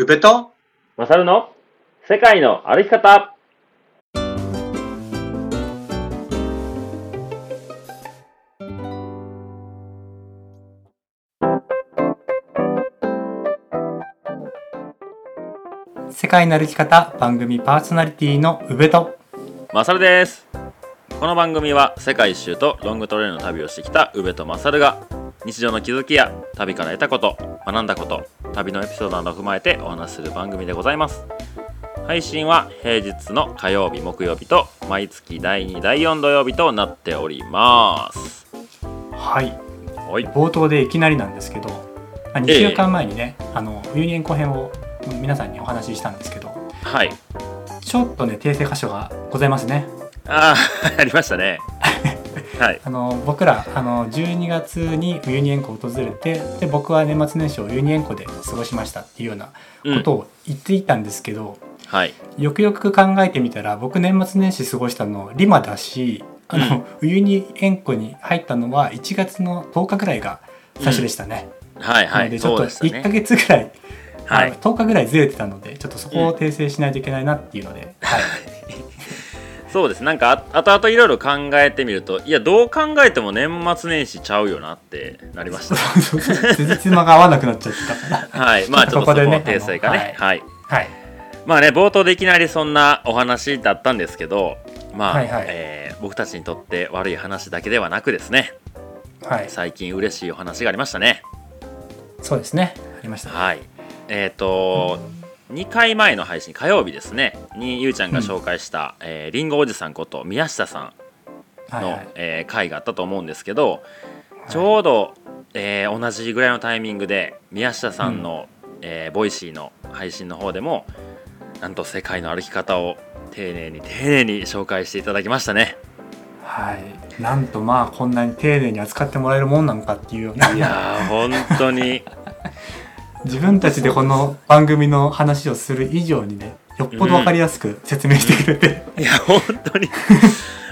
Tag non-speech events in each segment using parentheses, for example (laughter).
宇部とマサルの世界の歩き方。世界の歩き方番組パーソナリティの宇部とマサルです。この番組は世界一周とロングトレイルの旅をしてきた宇部とマサルが日常の気づきや旅から得たこと学んだこと旅のエピソードなどを踏まえてお話しする番組でございます。配信は平日の火曜日木曜日と毎月第2第4土曜日となっております。はい。はい。冒頭でいきなりなんですけどあ2週間前にね、あのユニエン後編を皆さんにお話ししたんですけどはい。ちょっとね訂正箇所がございますね。ああ (laughs) ありましたねはい。あの僕らあの12月にユニエン湖を訪れてで僕は年末年始をユニエン湖で過ごしましたっていうようなことを言っていたんですけど、はい。よくよく考えてみたら僕年末年始過ごしたのリマだしあの、ウユニ塩湖に入ったのは1月の10日ぐらいが最初でしたね。はいはい。なのでちょっとそうでした1ヶね月ぐらい、はい。あの10日ぐらいずれてたのでちょっとそこを訂正しないといけないなっていうので、はい、(laughs) そうです。なんかあ後々いろいろ考えてみるといやどう考えても年末年始ちゃうよなってなりました。辻褄が合わなくなっちゃった。から。はい。まあちょっとそこ訂正がね。あはい。はい、まあね冒頭でいきなりそんなお話だったんですけどまあ、はいはい。えー僕たちにとって悪い話だけではなくですね。はい、最近嬉しいお話がありましたね。そうですね。ありましたね。はい。えっ、と2回前の配信火曜日ですね。にゆうちゃんが紹介した、えーりんごおじさんこと宮下さんの、はいはい。えー回があったと思うんですけど、ちょうど、えー同じぐらいのタイミングで宮下さんの、えーボイシーの配信の方でもなんと世界の歩き方を丁寧に丁寧に紹介していただきましたね。はい、なんとまあこんなに丁寧に扱ってもらえるもんなのかっていうような。いやー本当に (laughs) 自分たちでこの番組の話をする以上にねよっぽど分かりやすく説明してくれて、いや本当に。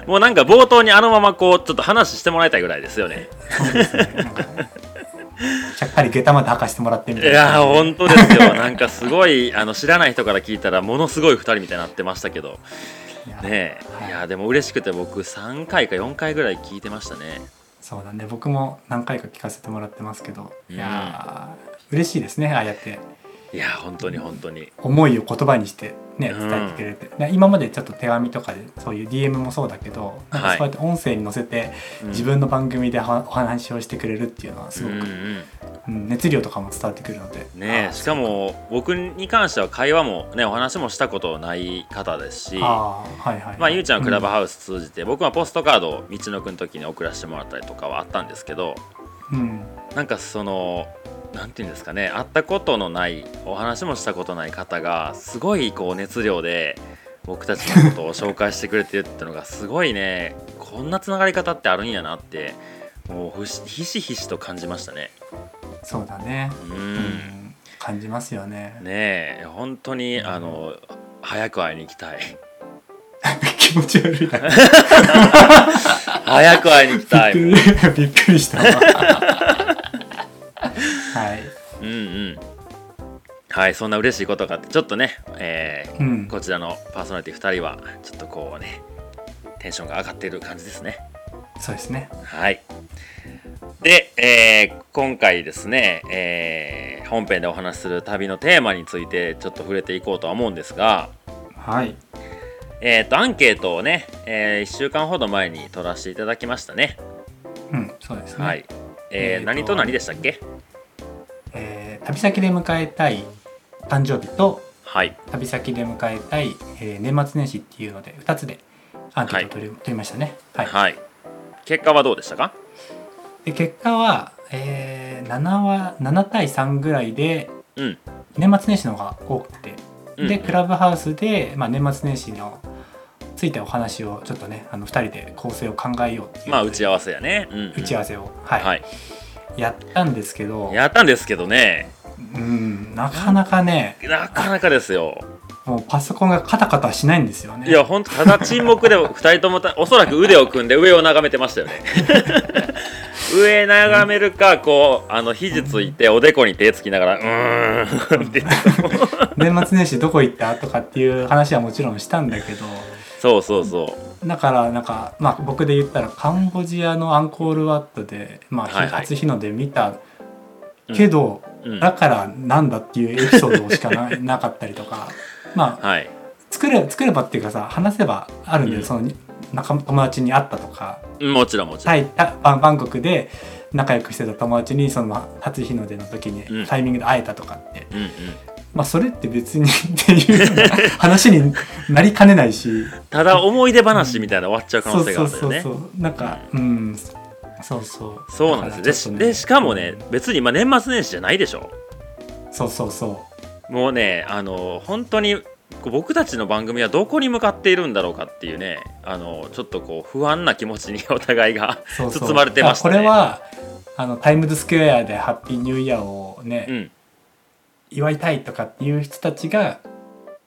もうなんか冒頭にあのままこうちょっと話してもらいたいぐらいですよね。ね。ちゃっかり下駄まで履かしてもらってみいたいな。やー本当ですよ。なんかすごいあの知らない人から聞いたらものすごい2人みたいになってましたけど。いやねい。いやでも嬉しくて僕3回か4回ぐらい聞いてましたね。そうだね。僕も何回か聞かせてもらってますけど、うん。いやー嬉しいですねああやって。いや本当に本当に。思いを言葉にしてねうん。伝えてくれて、で今までちょっと手紙とかでそういう DM もそうだけどなんかはい。そうやって音声に載せてうん。自分の番組ではお話をしてくれるっていうのはすごく、うんうんうん。熱量とかも伝わってくるので。ねえしかも僕に関しては会話もねお話もしたことない方ですしあーはいはいはい。まあ、ゆうちゃんはクラブハウス通じて、僕はポストカードを道のくん時に送らせてもらったりとかはあったんですけどうん。なんかそのなんていうんですかね会ったことのないお話もしたことない方がすごいこう熱量で僕たちのことを紹介してくれてるってのがすごいねこんなつながり方ってあるんやなってもうふしひしひしと感じましたね。そうだね。ううん。ん感じますよね。ねえ本当にあの早く会いに行きたい。(laughs) 気持ち悪い。な (laughs) 早く会いに行きたい。びっくりした。わ (laughs) はい。うんうん。はいそんな嬉しいことがあってちょっとね、えーうん。こちらのパーソナリティ2人はちょっとこうねテンションが上がっている感じですね。そうですね。はい。で、えー今回ですね、えー本編でお話しする旅のテーマについてちょっと触れていこうとは思うんですがはい。えー、とアンケートをね、え1週間ほど前に取らせていただきましたね、うんそうですね、はい、えーえーと何と何でしたっけ？えー旅先で迎えたい誕生日とはい。旅先で迎えたい、えー年末年始っていうので2つでアンケートを取り,、取りましたね。はい。はい。結果はどうでしたか？で結果は、えー 7, は7対3ぐらいでうん。年末年始の方が多くて、うん。でクラブハウスで、まあ、年末年始のついてお話をちょっとねあの2人で構成を考えようまあ打ち合わせせやね、うんうん。打ち合わせを、はい。はい。やったんですけど。やったんですけどね。うんなかなかね。なかなかですよ。もうパソコンがカタカタしないんですよね。いや本当ただ沈黙で2 (laughs) 人ともたおそらく腕を組んで上を眺めてましたよね。(laughs) 上眺めるかこうあの肘ついておでこに手つきながらうーんって (laughs) 年末年始どこ行ったとかっていう話はもちろんしたんだけどそうそうそう。だからなんか、まあ、僕で言ったらカンボジアのアンコールワットで、まあ、はいはい。初日の出見たけど、うん。だからなんだっていうエピソードしかななかったりとか。(laughs) まあはい。作れ作ればっていうかさ話せばあるんだよ、うん。その仲友達に会ったとか。もちろんもちろん。タイタバンバンコクで仲良くしてた友達にその初日の出の時にうん。タイミングで会えたとかって、うんうんまあそれって別にっていう話になりかねないし。(laughs) ただ思い出話みたいな終わっちゃう可能性があそうそうるんだよね。そうそうなんかうん。そうそう。そうなんです。よね。でしかもね別に今年末年始じゃないでしょ。そうそうそもうねあの本当に僕たちの番組はどこに向かっているんだろうかっていうねあのちょっとこう不安な気持ちに (laughs) お互いがうそうそう。包まれてましたね。これはあのタイムズスクエアでハッピーニューイヤーをね、うん祝いたいとかっていう人たちが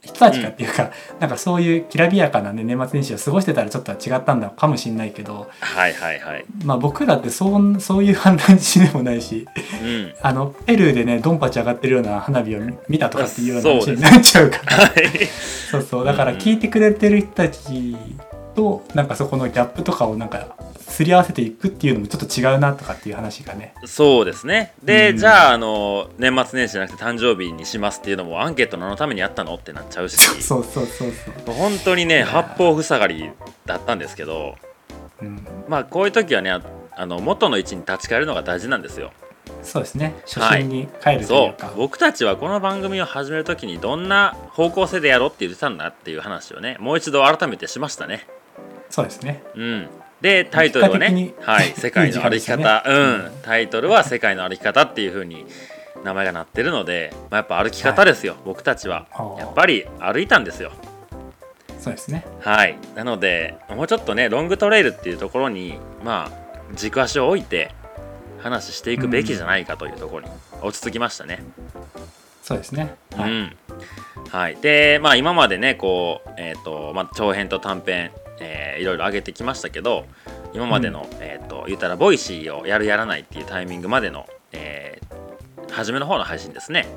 人たちかっていうか、なんかそういうきらびやかな、ね、年末年始を過ごしてたらちょっと違ったんだかもしれないけど、はいはいはい。まあ、僕らってそうそういう判断値でもないしうん。あのペルーでねドンパチ上がってるような花火を見たとかっていうような話になっちゃうから。はい。そうそう。だから聞いてくれてる人たちとなんかそこのギャップとかをなんかすり合わせていくっていうのもちょっと違うなとかっていう話がね。そうですね。で、うん。じゃああの年末年始じゃなくて誕生日にしますっていうのもアンケート何のためにやったのってなっちゃうし。(laughs) そうそうそうそう、本当にねや八方塞がりだったんですけど。うん、まあこういう時はねああの元の位置に立ち返るのが大事なんですよ。そうですね。初心に帰るといそう。うか、僕たちはこの番組を始める時にどんな方向性でやろうって言ってたんだっていう話をねもう一度改めてしましたねそうですね。うん。でタイトルはね結果的に「はい、(laughs) 世界の歩き方」したね。うん。タイトルは「世界の歩き方」っていう風に名前がなってるので、まあ、やっぱ歩き方ですよ、僕たちは。はあやっぱり歩いたんですよ。そうですね。はい。なのでもうちょっとねロングトレイルっていうところにまあ軸足を置いて話していくべきじゃないかというところに落ち着きましたね、そうですね。はい、うん。はい、でまあ今までねこうえっ、とまあ長編と短編、えーいろいろ上げてきましたけど今までの、えっ、と言ったら Voicy をやるやらないっていうタイミングまでの、えー初めの方の配信ですね、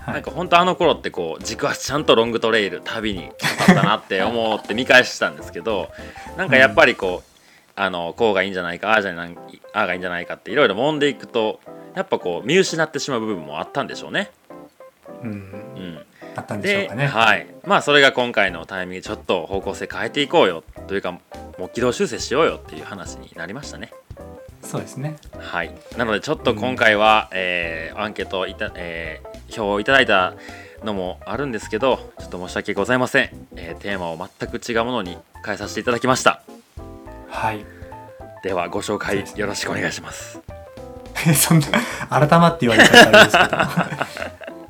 はい。なんか本当あの頃ってこう軸足ちゃんとロングトレイル旅にかかったなって思って見返したんですけどなんかやっぱりこう、あのこうがいいんじゃないかああじゃないああがいいんじゃないかっていろいろ揉んでいくとやっぱこう見失ってしまう部分もあったんでしょうね。うん。うん、あったんでしょうで、かね。はい、まあそれが今回のタイミングでちょっと方向性変えていこうよというかもう軌道修正しようよっていう話になりましたね。そうですね。はい、なのでちょっと今回は、えーアンケートいた、えー票をいただいたのもあるんですけどちょっと申し訳ございません、えーテーマを全く違うものに変えさせていただきました。はい。ではご紹介よろしくお願いします。(laughs) そんな改まって言われたらあれですけど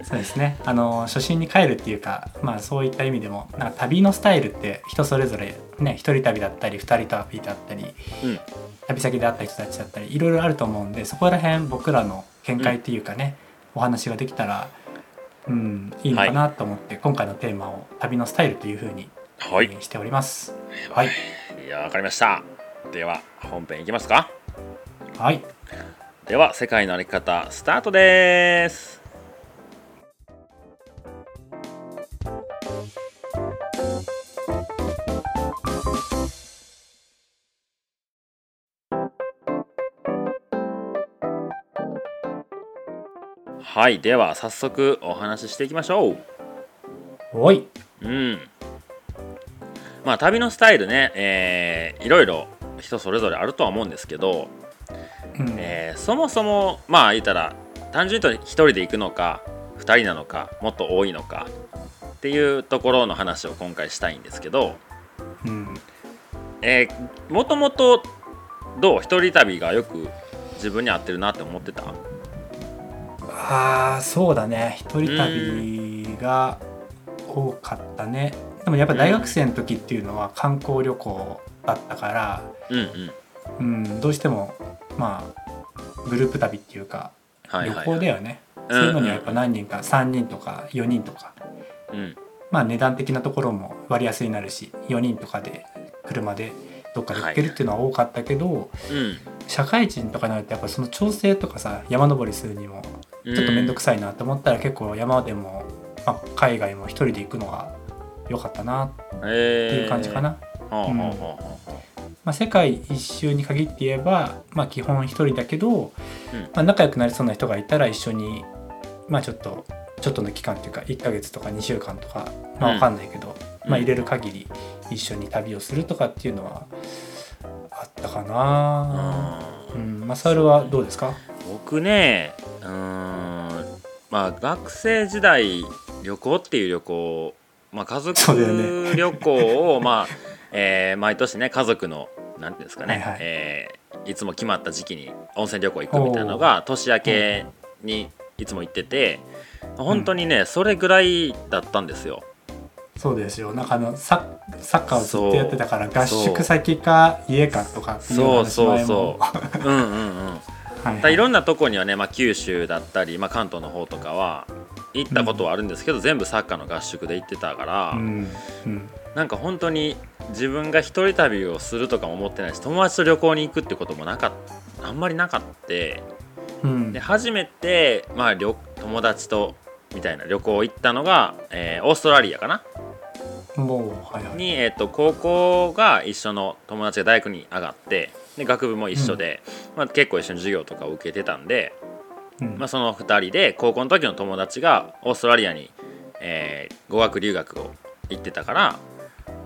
そうですね。あの初心に帰るっていうかまあそういった意味でもなんか旅のスタイルって人それぞれね一人旅だったり二人旅だったりうん。旅先で会った人たちだったりいろいろあると思うんでそこら辺僕らの見解っていうかね、お話ができたらうんいいのかなと思って、今回のテーマを旅のスタイルというふうに、しております。はい、い。やわかりました。では本編いきますか。はい、では世界の歩き方スタートですはいでは早速お話ししていきましょう。おい。うん。まあ旅のスタイルね、えーいろいろ人それぞれあるとは思うんですけど、うん。えーそもそもまあ言ったら単純に言うと1人で行くのか2人なのかもっと多いのかっていうところの話を今回したいんですけど、うん。えーもともとどう？一人旅がよく自分に合ってるなって思ってた？ああそうだね。一人旅が多かったね。でもやっぱ大学生の時っていうのは観光旅行だったから、うんうん。うん、どうしてもまあグループ旅っていうか旅はいはい、はい。行だよね、そういうのにはやっぱ何人か3人とか4人とかうん。まあ値段的なところも割安になるし4人とかで車でどっかで行けるっていうのは多かったけど、うん。社会人とかになるとやっぱその調整とかさ山登りするにもちょっと面倒くさいなと思ったら結構山でも、まあ、海外も一人で行くのが良かったなっていう感じかな。世界一周に限って言えば、まあ、基本一人だけど、うん。まあ、仲良くなりそうな人がいたら一緒に、まあ、ちょっとちょっとの期間っていうか1ヶ月とか2週間とか、まあ、うん。分かんないけど、うん。まあ、入れる限り一緒に旅をするとかっていうのはあったかな。ううん。ん、マサルはどうですか？僕ねうーんまあ学生時代旅行っていう旅行、まあ、家族旅行を、まあえー毎年ね家族のなんていうんですかね、はいはい。えーいつも決まった時期に温泉旅行行くみたいなのが年明けにいつも行ってて本当にね、それぐらいだったんですよ。そうですよ。なんかあのサッサッカーをずっとやってたからそう。合宿先か家かとかっていうそう話前そもう。そう。うんうんうん。はいい。ろんなとこにはね、まあ、九州だったり、まあ、関東の方とかは行ったことはあるんですけど、全部サッカーの合宿で行ってたから、うんうん。なんか本当に自分が一人旅をするとかも思ってないし友達と旅行に行くってこともなかあんまりなかった。うん。で初めて、まあ、旅友達とみたいな旅行行ったのが、えーオーストラリアかな？もうはいはい。に、えー、と高校が一緒の友達が大学に上がってで学部も一緒で、まあ、結構一緒に授業とかを受けてたんで、うん。まあ、その2人で高校の時の友達がオーストラリアに、えー語学留学を行ってたから、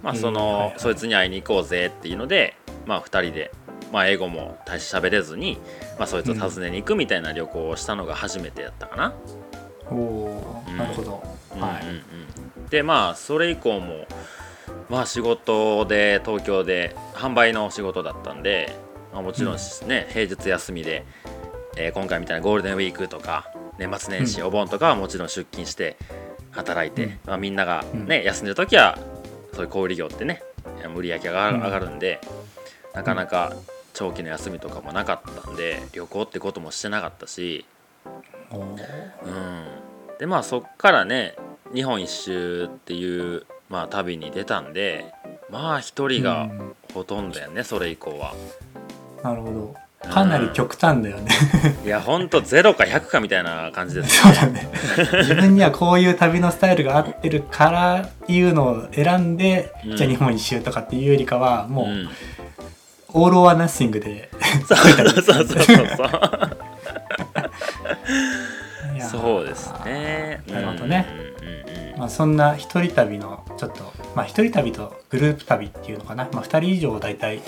まあ、その、うんはいはい。そいつに会いに行こうぜっていうので、まあ、2人で、まあ、英語も大して喋れずに、まあ、そいつを訪ねに行くみたいな旅行をしたのが初めてやったかな。おおうん。なるほど、はい、うんうん。うん、でまあそれ以降もまあ仕事で東京で販売の仕事だったんで、まあ、もちろんね、平日休みで、えー今回みたいなゴールデンウィークとか年末年始、うん。お盆とかはもちろん出勤して働いて、うん。まあ、みんながね、休んでる時はそういう小売業ってね売り上げが上がる,、うん。でなかなか長期の休みとかもなかったんで旅行ってこともしてなかったし、うん、でまあそっからね日本一周っていう、まあ、旅に出たんでまあ一人がうん。ほとんどやね、それ以降はなるほど。かなり極端だよね。いやほんと0か100かみたいな感じですそうだね。自分にはこういう旅のスタイルが合ってるからいうのを選んで、うん。じゃあ日本一周とかっていうよりかはもう、うん、オール・オア・ナッシングで。そうそうそうそうそう。そうですね。なるほどね、まあ、そんな一人旅のちょっとまあ一人旅とグループ旅っていうのかな、まあ、2人以上大体、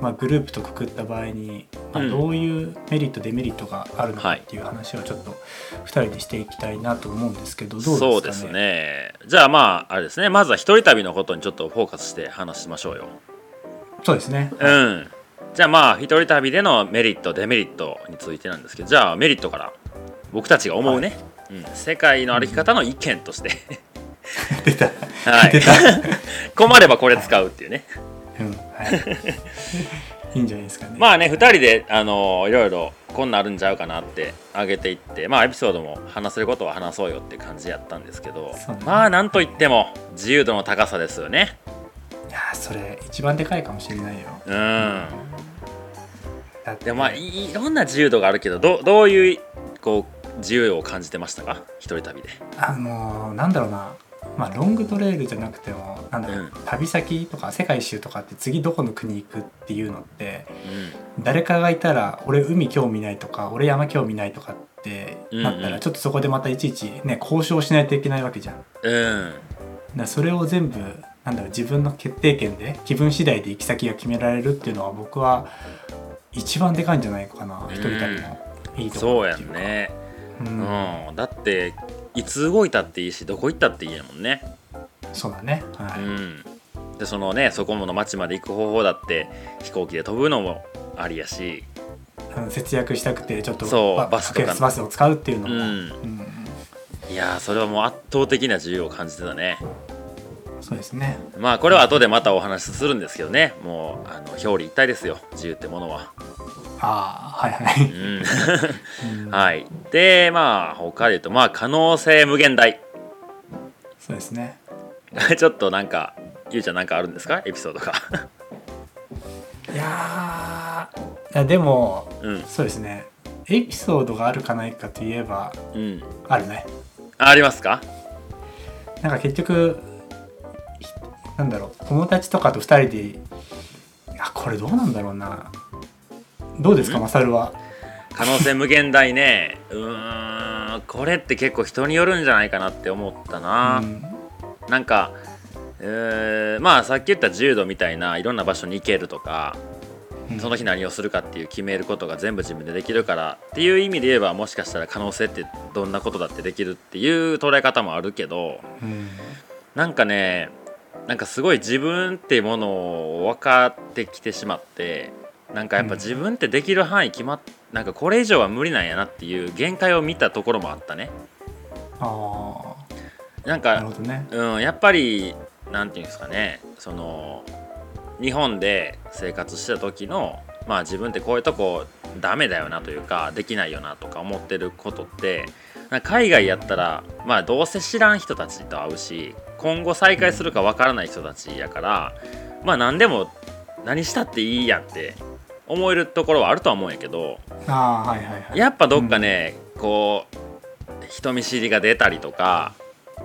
まあ、グループとくくった場合に、まあ、うん。どういうメリットデメリットがあるのかはいっていう話をちょっと2人でしていきたいなと思うんですけどどうですかね？そうですね。じゃあまああれですね。まずは一人旅のことにちょっとフォーカスして話しましょうよ。そうですね、うん。じゃあまあ一人旅でのメリットデメリットについてなんですけど。じゃあメリットから僕たちが思うね、うん、世界の歩き方の意見として。(laughs) 出た。はい。出た、(laughs) 困ればこれ使うっていうね。うん。はい、いいんじゃないですかね。まあね2人であのいろいろこんなんあるんちゃうかなって上げていってまあエピソードも話せることは話そうよって感じやったんですけど、ね。まあなんといっても自由度の高さですよね。いやーそれ一番でかいかもしれないよ。うん。だって。まあいいろんな自由度があるけどどどういうこう自由を感じてましたか？一人旅で。あのーなんだろうなまあロングトレイルじゃなくてもなんだろう、うん。旅先とか世界一周とかって次どこの国行くっていうのってう誰かがいたら俺海興味ないとか俺山興味ないとかってなったうん。うんらちょっとそこでまたいちいちね交渉しないといけないわけじゃん。うん。らそれを全部なんだろう自分の決定権で気分次第で行き先が決められるっていうのは僕は一番でかいんじゃないかなうん一人旅のいいとこそうやろっていうんううん。ん、だっていつ動いたっていいしどこ行ったっていいやもんね。そうだね。はい。うん。でそのねそこの町まで行く方法だって飛行機で飛ぶのもありやし。節約したくてちょっとそうババスとかバスを使うっていうのも、うんうん。いやーそれはもう圧倒的な自由を感じてたねそうですね。まあこれは後でまたお話しするんですけどね。もうあの表裏一体ですよ。自由ってものは、ああはいはい、うん。(laughs) うん。はい。でまあ他で言うとまあ可能性無限大。そうですね。(laughs) ちょっとなんかゆうちゃんなんかあるんですか？エピソードが。いやーいやでもうん。そうですね。エピソードがあるかないかといえばうん。あるね。あありますか？なんか結局ひなんだろう友達とかと2人でいやこれどうなんだろうな。どうですかん？マサルは？可能性無限大ね。(laughs) うーんこれって結構人によるんじゃないかなって思ったな、うん。なんかえーまあさっき言った柔道みたいないろんな場所に行けるとかうん。その日何をするかっていう決めることが全部自分でできるからっていう意味で言えばもしかしたら可能性ってどんなことだってできるっていう捉え方もあるけどうん。なんかねなんかすごい自分っていうものを分かってきてしまってなんかやっぱ自分ってできる範囲決まっなんかこれ以上は無理なんやなっていう限界を見たところもあったね。あなんあなるかうんやっぱりなんていうんですかね。その日本で生活してた時のまあ自分ってこういうとこダメだよなというかできないよなとか思ってることって海外やったらまあどうせ知らん人たちと会うし今後再会するかわからない人たちやからまあ何でも何したっていいやんって思えるところはあるとは思うんやけどああはいはいはい。やっぱどっかね、こう人見知りが出たりとか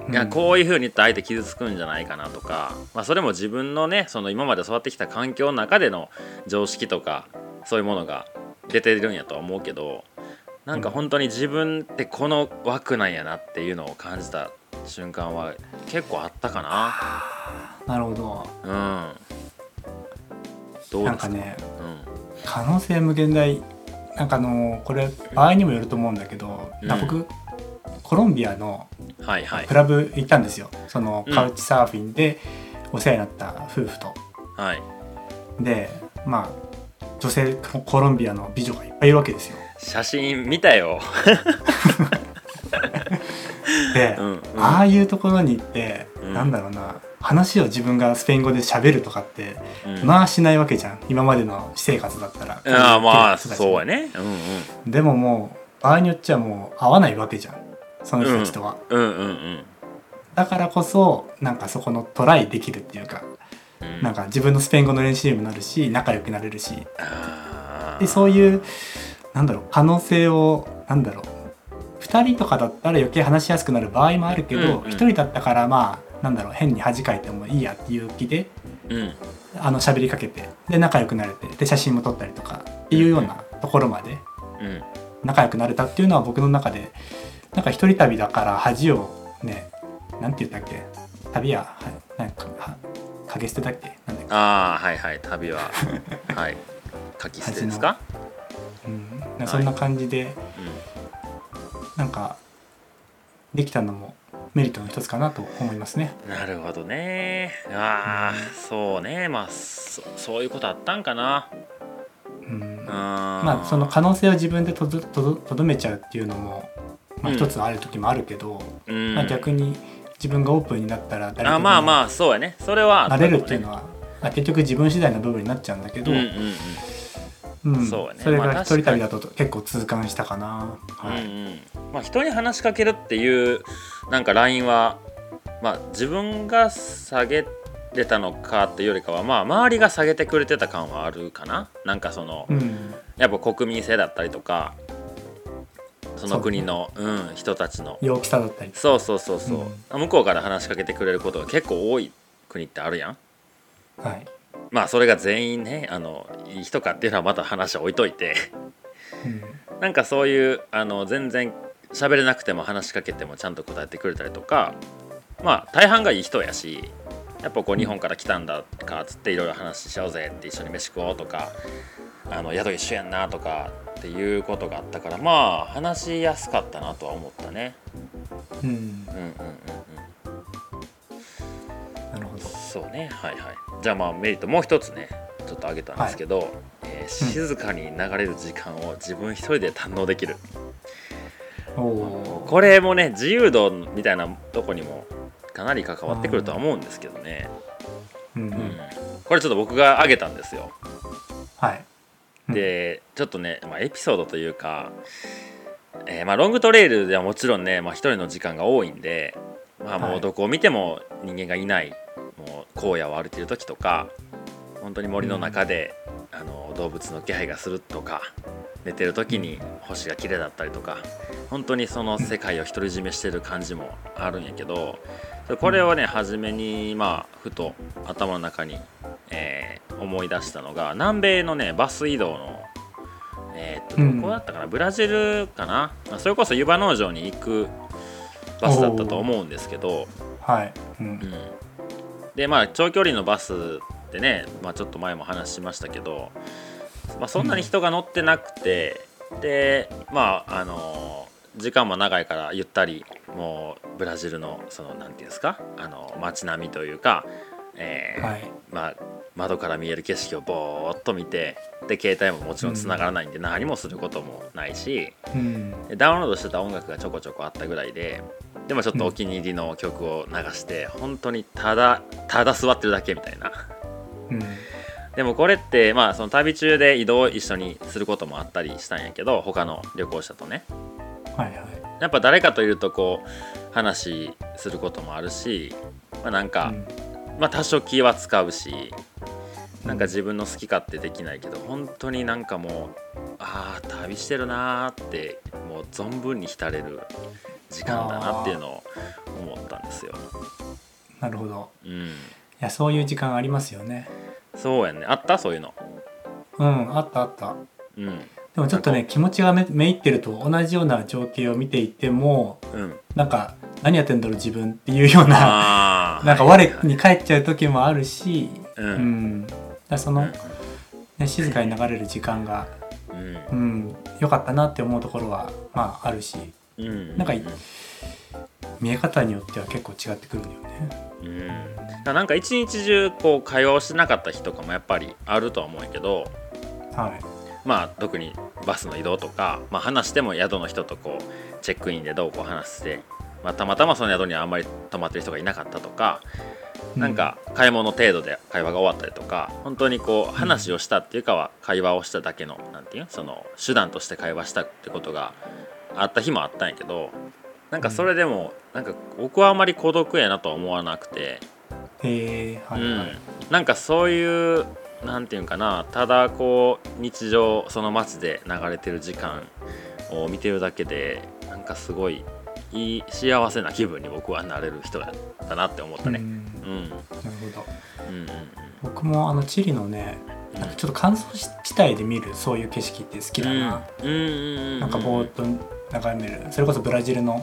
いやこういう風に言ったら相手傷つくんじゃないかなとか、まあ、それも自分のねその今まで育ってきた環境の中での常識とかそういうものが出てるんやとは思うけどなんか本当に自分ってこの枠なんやなっていうのを感じた瞬間は結構あったかな。るほど。なうん。どうなんかねうん。可能性無限大。なんかあのこれ場合にもよると思うんだけど、うん。僕コロンビアのはいはい。クラブ行ったんですよ。そのうん。カウチサーフィンでお世話になった夫婦と、はい。でまあ女性コロンビアの美女がいっぱいいるわけですよ。写真見たよ、(laughs) で、うんうん、ああいうところに行って、うん。なんだろうな話を自分がスペイン語で喋るとかって、うん。まあしないわけじゃん。今までの私生活だったら。ああまあそうやね。うんうん。でももう場合によっちゃもう会わないわけじゃん。その人たちとは、うんうんうんだからこそなんかそこのトライできるっていうか、うん。なんか自分のスペイン語の練習にもなるし仲良くなれるし。でそういうなんだろう可能性をなんだろう2人とかだったら余計話しやすくなる場合もあるけど、うんうん。1人だったからまあなんだろう変に恥かいてもいいやっていう気でうん。あの喋りかけてで仲良くなれてで写真も撮ったりとかっていうようなところまでうん。仲良くなれたっていうのは僕の中でなんか一人旅だから恥をねなんて言ったっけ？旅ははなんかは影捨てだっけ？なんだっけ？ああはいはい。旅ははい。(laughs) 書き捨てですか、うん、そんな感じで、なんかできたのもメリットの一つかなと思いますね。うん、なるほどね。ああそうね。まあそそういうことあったんかな。うん、ままあその可能性を自分でとどとどとどめちゃうっていうのも、まあ、うん。一つある時もあるけど、うん。まあ、逆に自分がオープンになったら誰でもまあまあそうやね。それはなれるっていうのは、まあ、結局自分次第の部分になっちゃうんだけど、うんううんん。そうやね。それまあが一人旅だと結構痛感したかな。はい。うんうん。まあ、人に話しかけるっていうなんかラインは、まあ、自分が下げれたのかっていうよりかは、まあ、周りが下げてくれてた感はあるかな。なんかその、うん。やっぱ国民性だったりとかその国のう、ん、人たちの。陽気さだったりそうそうそうそう、向こうから話しかけてくれることが結構多い国ってあるやん。はいまあそれが全員ねあのいい人かっていうのはまた話は置いといて。うん。なんかそういうあの全然喋れなくても話しかけてもちゃんと答えてくれたりとかまあ大半がいい人やしやっぱこう日本から来たんだかっつっていろいろ話しようぜって一緒に飯食おうとかあの宿一緒やんなとかっていうことがあったからまあ話しやすかったなとは思ったね。うんうんうんうんそうね。はいはい。じゃあまあメリットもう一つねちょっと挙げたんですけど、えー静かに流れる時間を自分一人で堪能できる、おおこれもね自由度みたいなとこにもかなり関わってくるとは思うんですけどね、うんううん。ん、これちょっと僕が挙げたんですよ。はい。うん。でちょっとね、まあ、エピソードというか、えーまあ、ロングトレイルではもちろんね、まあ、一人の時間が多いんで、まあ、もはい。うどこを見ても人間がいないもう荒野を歩いてる時とか本当に森の中で、あ動物の気配がするとか寝てる時に星が綺麗だったりとか本当にその世界を独り占めしてる感じもあるんやけどこれをね初めにまあふと頭の中に、えー思い出したのが南米のねバス移動のえー、とうん。どこだったかな、ブラジルかな？それこそ湯葉農場に行くバスだったと思うんですけど、はい、うん。うん、でまあ長距離のバスってね、まあ、ちょっと前も話しましたけど、まあ、そんなに人が乗ってなくて、でまああの時間も長いからゆったりもうブラジルのそのなんていうんですかあの街並みというか、えーはい。まあ、窓から見える景色をぼーっと見てで携帯ももちろん繋がらないんで何もすることもないし、うん。でダウンロードしてた音楽がちょこちょこあったぐらいででもちょっとお気に入りの曲を流して、本当にただただ座ってるだけみたいな。うん。でもこれってまあその旅中で移動を一緒にすることもあったりしたんやけど他の旅行者とね。はいはい。やっぱ誰かといるとこう話することもあるし、まあ、なんか、まあ多少気は使うしなんか自分の好き勝手できないけど本当になんかもうああ旅してるなーってもう存分に浸れる時間だなっていうのを思ったんですよ。なるほど。うん、いやそういう時間ありますよね。そうやんね。あった？そういうの。うんあったあった。うん。でもちょっとね気持ちがめめいってると同じような情景を見ていてもうん、なんか何やってんだろう自分っていうような (laughs) なんかはい我に返っちゃう時もあるし、うん。うん、だその、ね、静かに流れる時間が、うん。うん、良かったなって思うところはまああるし。うんなんか見え方によっては結構違ってくるんだよね。うん、なんか一日中こう会話をしてなかった日とかもやっぱりあるとは思うけどはい。まあ特にバスの移動とか、まあ、話しても宿の人とこうチェックインでどうこう話して、まあ、たまたまその宿にはあんまり泊まってる人がいなかったとか、なんか買い物程度で会話が終わったりとか本当にこう話をしたっていうかは会話をしただけのなんていうその手段として会話したってことがあった日もあったんやけどなんかそれでもなんか僕はあんまり孤独やなとは思わなくて。へえはいはい、うん、なんかそういうなんていうんかなただこう日常その街で流れてる時間を見てるだけでなんかすごいいい幸せな気分に僕はなれる人だったなって思ったね。うん。うん、なるほど。うん、うん僕もあのチリのねなんかちょっと乾燥地帯で見るそういう景色って好きだな、なんかぼーっと眺める。それこそブラジルの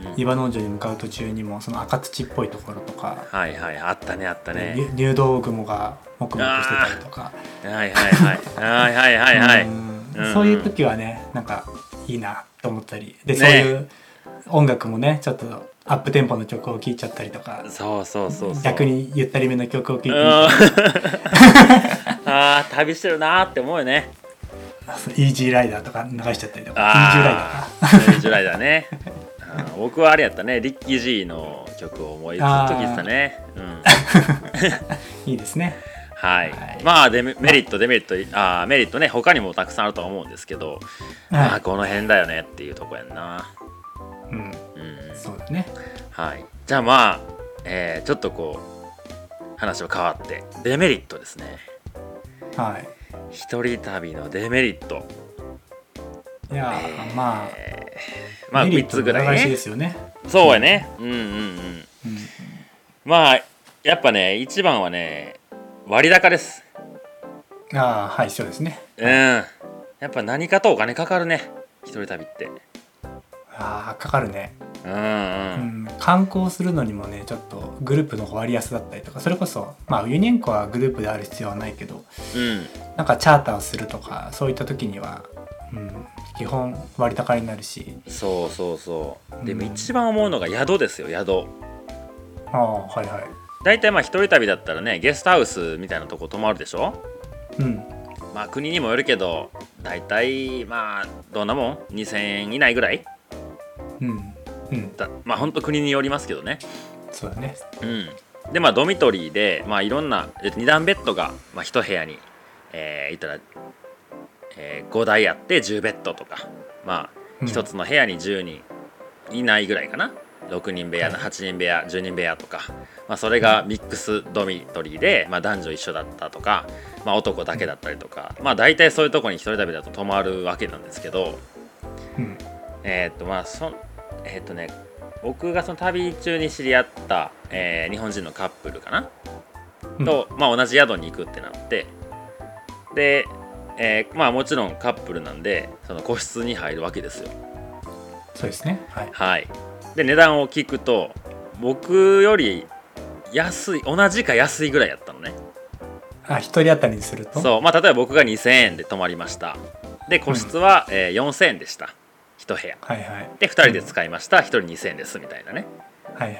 うん。岩農場に向かう途中にもその赤土っぽいところとか、はいはいあったねあったね。入入道雲がもくもくしてたりとか。はいはいはい。はいはいはいはい。(laughs) そういう時はねなんかいいなと思ったり。でね。そういう音楽もねちょっとアップテンポの曲を聴いちゃったりとか。そうそうそう。逆にゆったりめの曲を聴いてみうん。(laughs) たああ旅してるなーって思うよね。りイージーライダーとか流しちゃったりとか。イあージーライダーか。ーイージーライダーね。僕はあれやったね、リッキー G の曲を思いずっと聴いてたね。うん、(laughs) いいですね。はい、はい。まあデメメリット、デメリット、あーメリットね、他にもたくさんあるとは思うんですけど、まあこの辺だよねっていうとこやんな。うん。うん、そうだね。はい。じゃあまあ、えーちょっとこう、話は変わって、デメリットですね。はい。一人旅のデメリット。いやー、えー。まあまあ3メリットつぐらいの裏返しでね。すよね、そうやね。うんうんうん。うん。まあやっぱね一番はね割高です。ああはいそうですね。うん。やっぱ何かとお金かかるね。一人旅って。ああかかるね、うん観光するのにもねちょっとグループの方割安だったりとかそれこそまあユニェンコはグループである必要はないけどうん。なんかチャーターをするとかそういった時には、うん、基本割高になるし。そうそうそう。でもうん一番思うのが宿ですよ宿。ああはいはい。大体まあ一人旅だったらねゲストハウスみたいなとこ泊まるでしょ？うん。まあ国にもよるけど大体まあどんなもん？2000円以内ぐらい？うんうん。だまあほんと国によりますけどね。そうだね。うん、でまあドミトリーで、まあ、いろんな2段ベッドが、まあ、1部屋に、えー、言ったら、えー5台あって10ベッドとかまあうん。1つの部屋に10人いないぐらいかな、6人部屋はい。8人部屋10人部屋とか、まあ、それがミックスドミトリーで、まあ、男女一緒だったとか、まあ、男だけだったりとか、まあ、大体そういうとこに一人旅だと泊まるわけなんですけど。うん。えーっとまあそんえーっとね僕がその旅中に知り合った、えー日本人のカップルかな？うん。と、まあ、同じ宿に行くってなって。で、えーまあもちろんカップルなんでその個室に入るわけですよ。そうですね。はい。はい。で値段を聞くと僕より安い同じか安いぐらいやったのね。あ一人当たりにすると？そう。まあ例えば僕が2000円で泊まりました。で個室は、えー4000円でした1部屋。はいはい。で2人で使いました。1人2000円ですみたいなね。はいはい。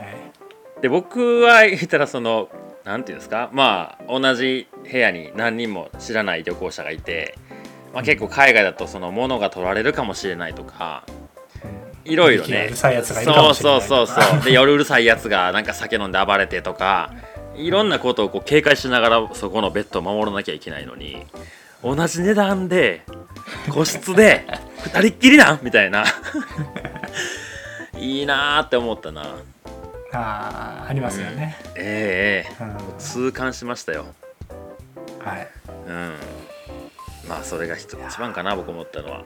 で僕は言ったらそのなんていうんですか？まあ同じ部屋に何人も知らない旅行者がいて、まあ、結構海外だとその物が取られるかもしれないとかいろいろねそうそうそうそう。で夜うるさいやつがなんか酒飲んで暴れてとかいろんなことをこう警戒しながらそこのベッドを守らなきゃいけないのに同じ値段で個室で二人っきりなんみたいな。(laughs) いいなーって思ったな。あーありますよね、ええええ。うん。痛感しましたよ。はい。うん。まあそれが一一番かな僕思ったのは。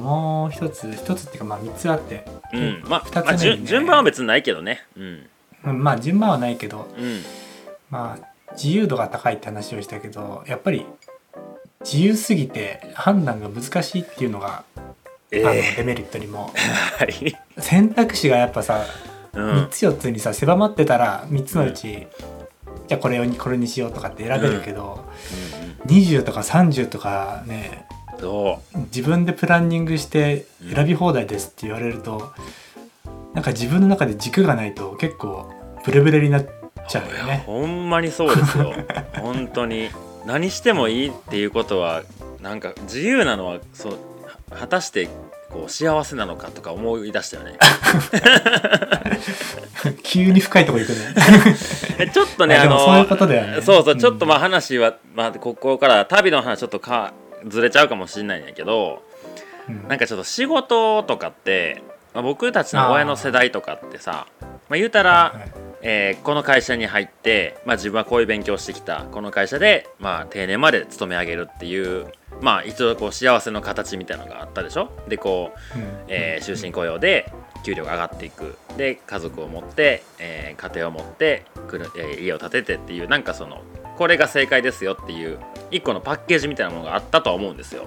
もう一つ一つっていうかまあ三つあって、うん。まあ、二まあ、順順番は別にないけどね。うん。うんまあ順番はないけど。うん。まあ自由度が高いって話をしたけどやっぱり自由すぎて判断が難しいっていうのが、えあのえデメリットにも。はい。選択肢がやっぱさ、うん。3つ4つにさ狭まってたら3つのうち、じゃあこれをこれにしようとかって選べるけど、20とか30とかね自分でプランニングして選び放題ですって言われると、なんか自分の中で軸がないと結構ブレブレになっちゃうよね。ほんまにそうですよ。(laughs) 本当に。何してもいいっていうことはなんか自由なのはそうは果たしてこう幸せなのかとか思い出したよね。(laughs) 急に深いとこ行くね。(laughs) えちょっとねあのそういうことだよね。そうそううんちょっとまあ話は、まあ、ここから旅の話ちょっとかずれちゃうかもしれないんやけどうん。なんかちょっと仕事とかって、まあ、僕たちの親の世代とかってさまあ、言うたら、はいえーこの会社に入って、まあ、自分はこういう勉強をしてきた。この会社で、まあ、定年まで勤め上げるっていうまあ一度こう幸せの形みたいなのがあったでしょ？でこう、うん。えー終身雇用で給料が上がっていく。で家族を持って、えー家庭を持ってくる、えー家を建ててっていうなんかそのこれが正解ですよっていう一個のパッケージみたいなものがあったとは思うんですよ。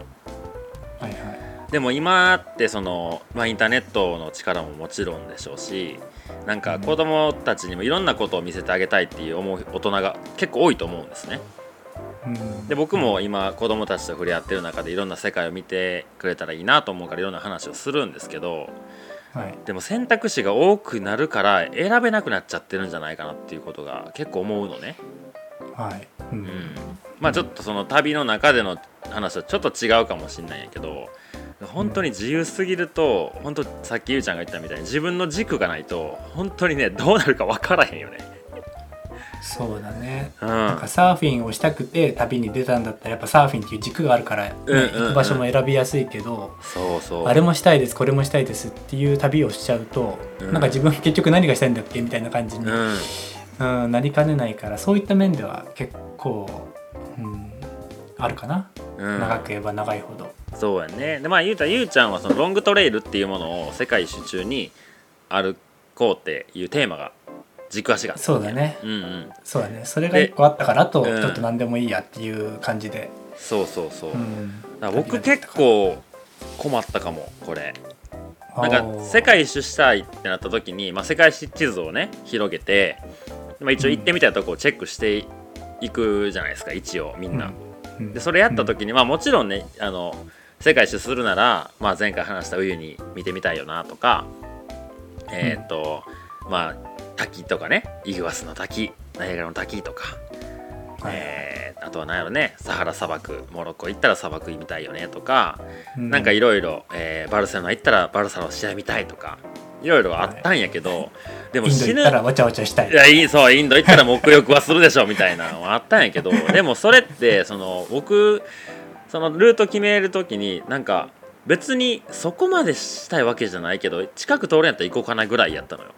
はいはいでも今ってその、まあ、インターネットの力ももちろんでしょうしなんか子供たちにもいろんなことを見せてあげたいっていう思う大人が結構多いと思うんですね。うん。で僕も今子供たちと触れ合ってる中でいろんな世界を見てくれたらいいなと思うからいろんな話をするんですけどはい。でも選択肢が多くなるから選べなくなっちゃってるんじゃないかなっていうことが結構思うのね。はい。うん。うん、まあちょっとその旅の中での話はちょっと違うかもしれないんやけど本当に自由すぎると本当さっきゆうちゃんが言ったみたいに自分の軸がないと本当にねどうなるか分からへんよね。そうだね。うん。なんかサーフィンをしたくて旅に出たんだったらやっぱサーフィンっていう軸があるから、ねうんうんうん。行く場所も選びやすいけど、そうそう。あれもしたいですこれもしたいですっていう旅をしちゃうと、うん。なんか自分結局何がしたいんだっけみたいな感じに、うん。うんなりかねないからそういった面では結構、うん、あるかな、うん。長ければ長いほど。そうやね。でまあゆうたらゆうちゃんはそのロングトレイルっていうものを世界一周中に歩こうっていうテーマが軸足があったそうだね。うんうん。そうだね。それが一個あったからあとうんちょっと何でもいいやっていう感じで、そうそうそう、うん。僕結構困ったかもこれ。なんか世界一周したいってなった時に、まあ、世界地図をね広げて、まあ、一応行ってみたいとこをチェックしていくじゃないですか一応みんな。うんでそれやった時に、まあもちろんねあの世界一周するなら、まあ、前回話した冬に見てみたいよなとかえっ、と、まあ滝とかねイグアスの滝ナイアガラの滝とか、はい。えーあとは何やろねサハラ砂漠モロッコ行ったら砂漠見たいよねとか、うなんかいろいろバルセロナ行ったらバルサの試合見たいとかいろいろあったんやけど、でもインド死ぬ行ったらわちゃわちゃしたい。いやいいそうインド行ったら沐浴はするでしょみたいなのはあったんやけど (laughs) でもそれってその僕そのルート決める時になんか別にそこまでしたいわけじゃないけど近く通るんやったら行こうかなぐらいやったのよ。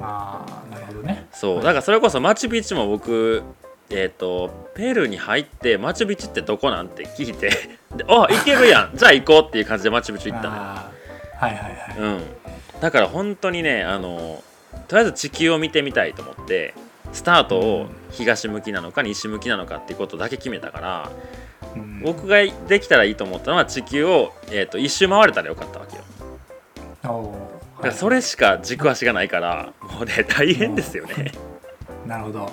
ああなるほどね。そうだからそれこそマチュピチュも僕えっ、とペルーに入ってマチュピチュってどこなんて聞いてであ行けるやん。じゃあ行こうっていう感じでマチュピチュ行ったのよはいはいはい、うん。だから本当にねあのとりあえず地球を見てみたいと思ってスタートを東向きなのか西向きなのかっていうことだけ決めたからうん。僕ができたらいいと思ったのは地球を、えー、と一周回れたらよかったわけよ。だからそれしか軸足がないからもうね大変ですよね、なるほど、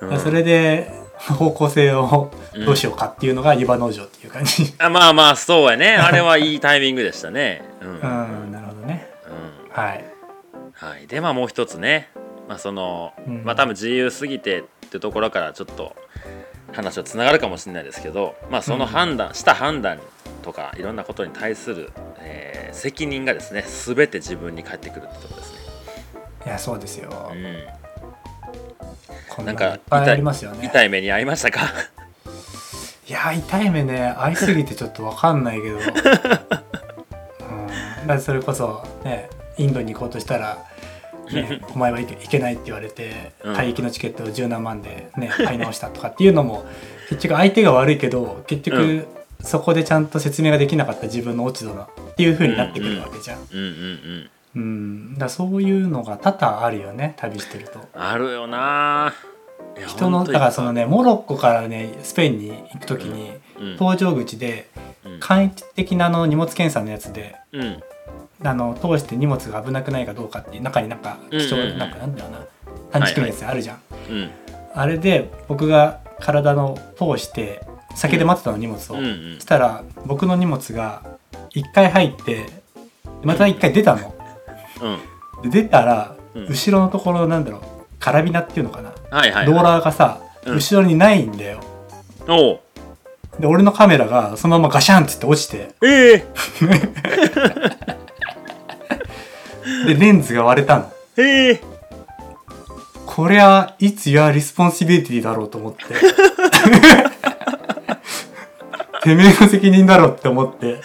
うん。それで方向性をどうしようかっていうのが湯葉農場っていう感じ。あまあまあそうやね。あれはいいタイミングでしたねうん、ううんんなるほどね。はい。はい、でまあもう一つね、まあそのうん。まあ多分自由すぎてってところからちょっと話はつながるかもしれないですけど、まあ、その判断、した判断とかいろんなことに対する、えー責任がですね全て自分に返ってくるってところですね。いやそうですよ、うこんなんのいっぱいありますよん、ね。痛い目に遭いましたか？(laughs) いや痛い目ね合いすぎてちょっと分かんないけど、(laughs) (laughs) それこそねインドに行こうとしたら、ね、(laughs) お前は行け行けないって言われてうん。退役のチケットを十何万でね買い直したとかっていうのも (laughs) 結局相手が悪いけど結局、うん。そこでちゃんと説明ができなかった自分の落ち度だっていう風になってくるわけじゃん。うんうんうんうん、だそういうのが多々あるよね旅してると。あるよな。人のだからそのねモロッコからねスペインに行く時に、うん搭乗口でうん。簡易的なあの荷物検査のやつでうん。あの通して荷物が危なくないかどうかっていう中になんか貴重なんかなんだよな探知機のやつあるじゃん、うん。あれで僕が体の通して先で待ってたの荷物を、うしたら僕の荷物が1回入ってまた1回出たの。出たら、うん。後ろのところなんだろうカラビナっていうのかな、ローはい、ラーがさ、うん。後ろにないんだよ。おうで俺のカメラがそのままガシャンってって落ちて。ええ。(laughs) でレンズが割れたの。ええ。こりゃ it's your responsibility だろうと思って。(laughs) てめえの責任だろって思って。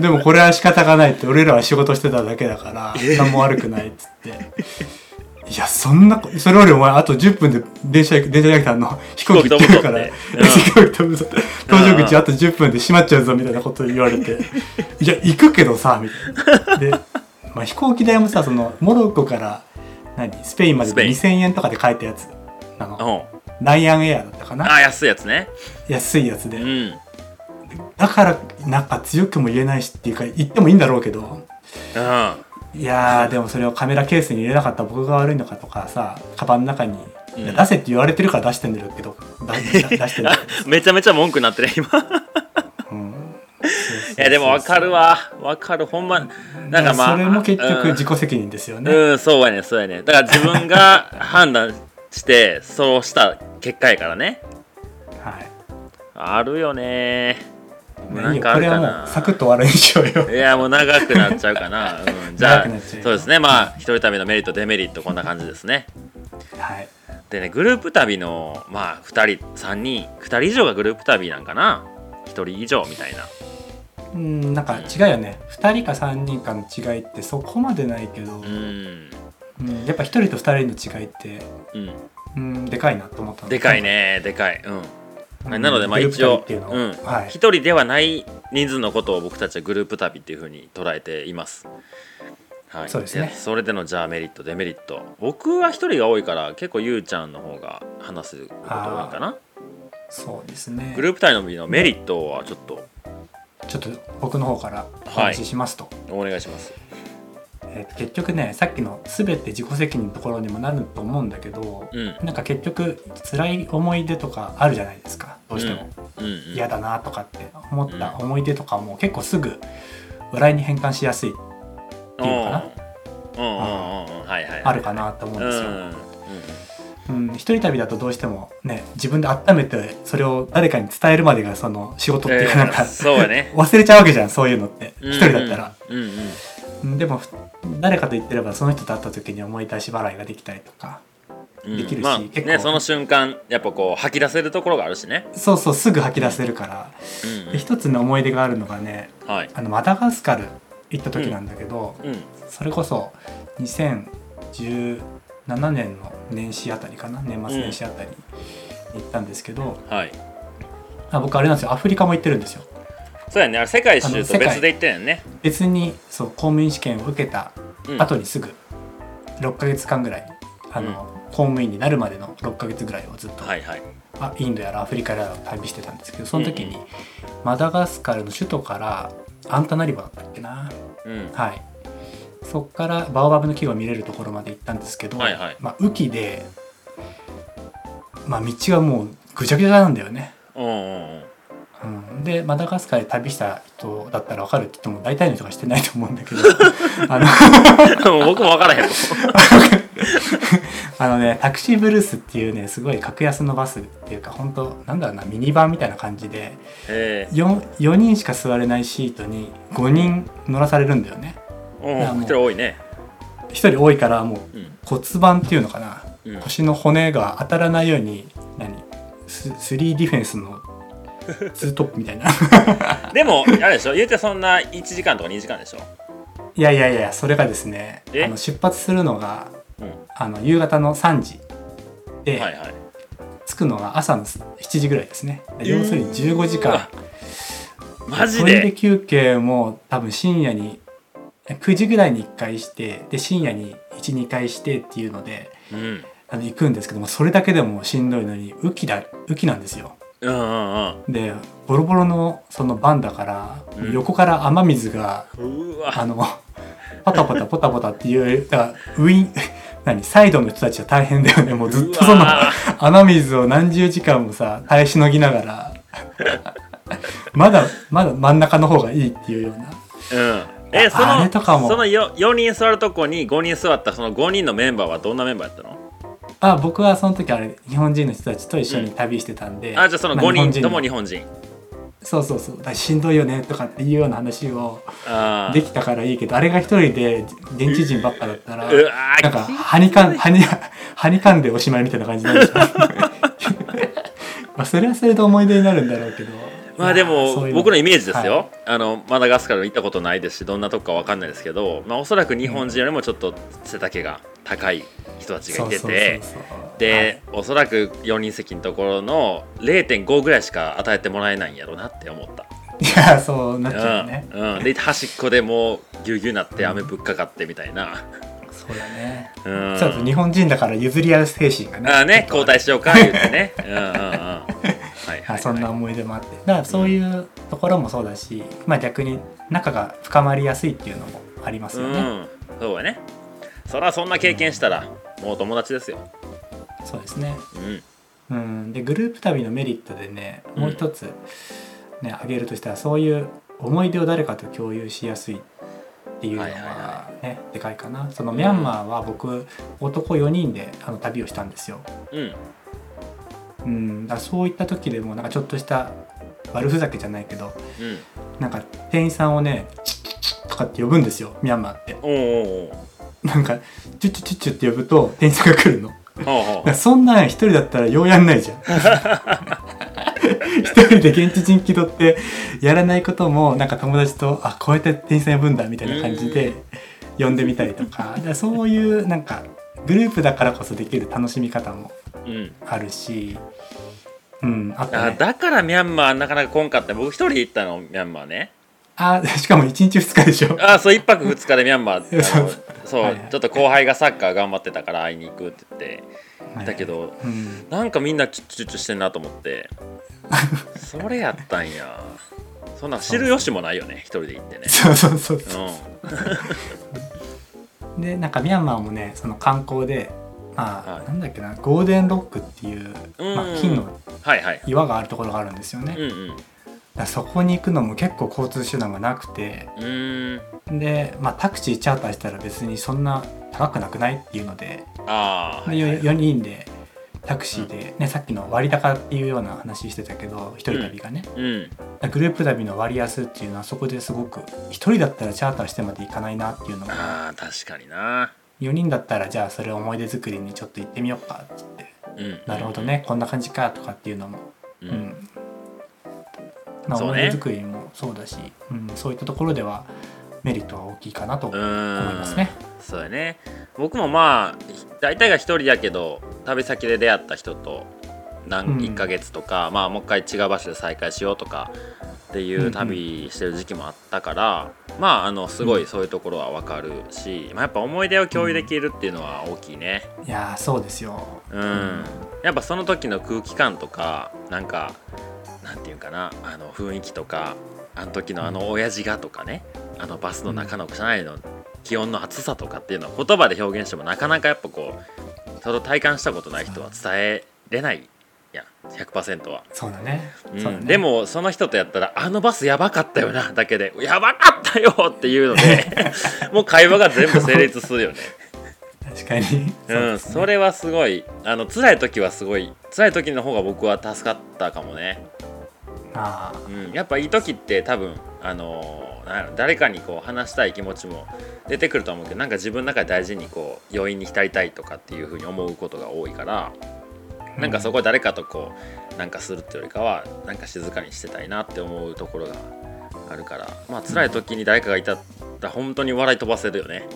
でもこれは仕方がないって俺らは仕事してただけだから何も悪くないっつっていやそんなこそれよりお前あと10分で電車電車じゃなくてあの飛行機行ってるから。飛行機飛ぶぞ。搭乗口あと10分で閉まっちゃうぞ。みたいなこと言われていや行くけどさみたいなで、まあ、飛行機代もさそのモロッコから何スペインまででスペイン2000円とかで買えたやつなのライアンエアだったかなあ安いやつね安いやつで、うんだからなんか強くも言えないしっていうか言ってもいいんだろうけどうんいやーでもそれをカメラケースに入れなかった僕が悪いのかとかさカバンの中に、うん。出せって言われてるから出してんだけどだ (laughs) 出してんだけど、めちゃめちゃ文句になってる今。うん、いやでもわかるわ。わかる。ほんまなんかまあそれも結局うん。自己責任ですよね、うんそうやねそうやねだから自分が判断してそうした結果やからね。はい。あるよねもうないんいよこれはかあるかなもうサクッと終わるにしようよ。いやもう長くなっちゃうかな、(laughs) うん、じゃあそうですね。まあ一人旅のメリットデメリットこんな感じですね。はい。でねグループ旅のまあ2人3人2人以上がグループ旅なんかな。1人以上みたいな。うんなんか違うよね。2人か3人かの違いってそこまでないけど、うん。うんやっぱ1人と2人の違いってうん。うんでかいなと思ったの。でかいね。でかい。うんうんなのでまあ一応旅っていうん。はい。一人ではない人数のことを僕たちはグループ旅っていうふうに捉えています。はい、そうですね。それでのじゃあメリットデメリット僕は一人が多いから結構ゆうちゃんの方が話すこと多いかな。そうですね。グループ旅ののメリットはちょっと。ちょっと僕の方からお話ししますと、お願いします。えー結局ねさっきの全て自己責任のところにもなると思うんだけど、うん。なんか結局辛い思い出とかあるじゃないですか。どうしても、嫌だなとかって思ったうん。思い出とかも結構すぐ笑いに変換しやすいっていうのかな。あるかなと思うんですよ。うん。うん。うん、一人旅だとどうしてもね自分で温めてそれを誰かに伝えるまでがその仕事っていうかなんか、えーそうやね。(laughs) 忘れちゃうわけじゃんそういうのって。うん。一人だったら、うん。うん。うんでもふ誰かと言ってればその人と会った時に思い出し払いができたりとかうん。できるし、まあ結構。ねその瞬間やっぱこう吐き出せるところがあるしね。そうそうすぐ吐き出せるから。うんで一つの思い出があるのがねうんはい。あのマダガスカル行った時なんだけど、うん。それこそ2017年の年始あたりかな年末年始あたりに行ったんですけど、はい。あ僕あれなんですよ。アフリカも行ってるんですよそうやね。あれ世界一周と別で言ってんやんね。別にそう公務員試験を受けたうん。後にすぐ6ヶ月間ぐらいあの、公務員になるまでの6ヶ月ぐらいをずっと、はいはい。あインドやらアフリカやら旅してたんですけどその時にマダガスカルの首都からアンタナリバだったっけな。うん。はい。そっからバオバブの木が見れるところまで行ったんですけど、はいはい。まあ、雨季で、まあ、道がもうぐちゃぐちゃなんだよね、うんうんうんうん、でマダガスカルで旅した人だったら分かるって言っても大体の人がしてないと思うんだけど。(laughs) あの僕も分からへん (laughs) あのねタクシーブルースっていうねすごい格安のバスっていうか本当なんだろうなミニバンみたいな感じでへえ。4, 4人しか座れないシートに5人乗らされるんだよね。うんいやもう一人多いね。1人多いからもううん。骨盤っていうのかな、うん。腰の骨が当たらないように何？ススリーディフェンスのツートップみたいな。(laughs) でもあれでしょ？言うてそんな1時間とか2時間でしょ？いやいやいやそれがですねえ？あの出発するのがうん。あの夕方の3時で、はいはい。着くのが朝の7時ぐらいですね。要するに15時間。マジトイレで休憩も多分深夜に9時ぐらいに1回してで深夜に12回してっていうのでうん。あの行くんですけどもそれだけでもしんどいのに雨季だ雨季なんですようんうんでボロボロのそのバンだから、うん。横から雨水がうんうわ。あのパタパタポタポタっていうだからウィン (laughs) 何サイドの人たちは大変だよね。もうずっとそうのわ。雨水を何十時間もさ耐えしのぎながら。(laughs) まだまだ真ん中の方がいいっていうような。うん。えそのあれとかも。その 4, 4人座るとこに5人座ったその5人のメンバーはどんなメンバーやったの？あ僕はその時あれ日本人の人たちと一緒に旅してたんで、あじゃあそのま5人とも日日本人。そうそうそう。だしんどいよねとかっていうような話をできたからいいけどあれが一人で現地人ばっかだったらなんかはにかんはにはにかんでおしまいみたいな感じになるじゃん。(laughs) まあそれはそれで思い出になるんだろうけど。まあでも僕のイメージですよ、はい。あのマダガスカル行ったことないですしどんなとこかわかんないですけど、まあ、おそらく日本人よりもちょっと背丈が高い人たちがいててそうそうそうで、おそらく4人席のところの0.5ぐらいしか与えてもらえないんやろうなって思った、はい、いやそうなっちゃうよね、うん。うん、で端っこでもうぎゅうぎゅうなって雨ぶっかかってみたいな、そうだね。うん、ちょっと日本人だから譲り合う精神がねああね交代しようか言ってね。うんうんうん。(laughs) はいはい、あそんな思い出もあって。だからそういうところもそうだし、まあ逆に仲が深まりやすいっていうのもありますよね、うん。そうやねそらそんな経験したらもう友達ですよ。そうですね。うん。うん、でグループ旅のメリットでねもう一つ、ね挙げるとしたらそういう思い出を誰かと共有しやすいっていうのはいはいははねでかいかな。そのミャンマーは僕男4人であの旅をしたんですよ、うん。うん、だそういった時でもなんかちょっとした悪ふざけじゃないけどうん。なんか店員さんをねチッチッチッとかって呼ぶんですよミャンマーって。おうおうなんかチュチュチュチュって呼ぶと店員さんが来るのほうほいやそんなん一人だったらようやんないじゃん一人で現地人気取ってやらないこともなんか友達とあこうやって店員さん呼ぶんだみたいな感じで呼んでみたりとかだかそういうなんかグループだからこそできる楽しみ方もあるしうんあとあねだからミャンマーなかなか来んかった僕一人で行ったのミャンマーねあしかも1日2日でしょ。あそう1泊2日でミャンマー。あ (laughs) そうはいはい。ちょっと後輩がサッカー頑張ってたから会いに行くって言って。だけどうん。なんかみんなチュッチュッチュしてんなと思って。(laughs) それやったんや。そんなん知る由もないよね一人で行ってね。そうそうそうそう。う (laughs) でなんかミャンマーもねその観光でまあ、はい。なんだっけなゴールデンロックっていう、まあ、うん金のんはいはい。岩があるところがあるんですよね、うんだうんそこに行くのも結構交通手段がなくて。で、まあ、タクシーチャーターしたら別にそんな高くなくないっていうので。でああはいはい。4, 人でタクシーで、ねさっきの割高っていうような話してたけど一人旅がね、うん。グループ旅の割安っていうのはそこですごく一人だったらチャーターしてまで行かないなっていうのが。あー確かにな。4人だったらじゃあそれ思い出作りにちょっと行ってみようかっつって。うん。なるほどねこんな感じかとかっていうのも。ううん。んまあそうね思い出作りもそうだしうんそういったところではメリットは大きいかなとう思いんますね。そうやね僕もまあ大体が一人やけど旅先で出会った人と何うん1ヶ月とか、まあもう一回違う場所で再会しようとかっていう旅してる時期もあったから、まああのすごいそういうところは分かるし、まあ、やっぱ思い出を共有できるっていうのは大きいね。いやーそうですよ。うん、やっぱその時の空気感とかなんかいうかなあの雰囲気とかあの時のあの親父がとかねあのバスの中の車内の気温の暑さとかっていうのは言葉で表現してもなかなかやっぱこうそれを体感したことない人は伝えれないや100%は、そうだね。うん。だね。でもその人とやったら「あのバスやばかったよな」だけで「やばかったよ」っていうので (laughs) もう会話が全部成立するよね。確かに。うん、ですね。それはすごいあの辛い時はすごい辛い時の方が僕は助かったかもね、あうん、やっぱいい時って多分あの誰かにこう話したい気持ちも出てくると思うけどなんか自分の中で大事にこう余韻に浸りたいとかっていうふうに思うことが多いからあなんかそこで誰かとこうなんかするっていうよりかはなんか静かにしてたいなって思うところがあるからまあ辛い時に誰かがいたら本当に笑い飛ばせるよね。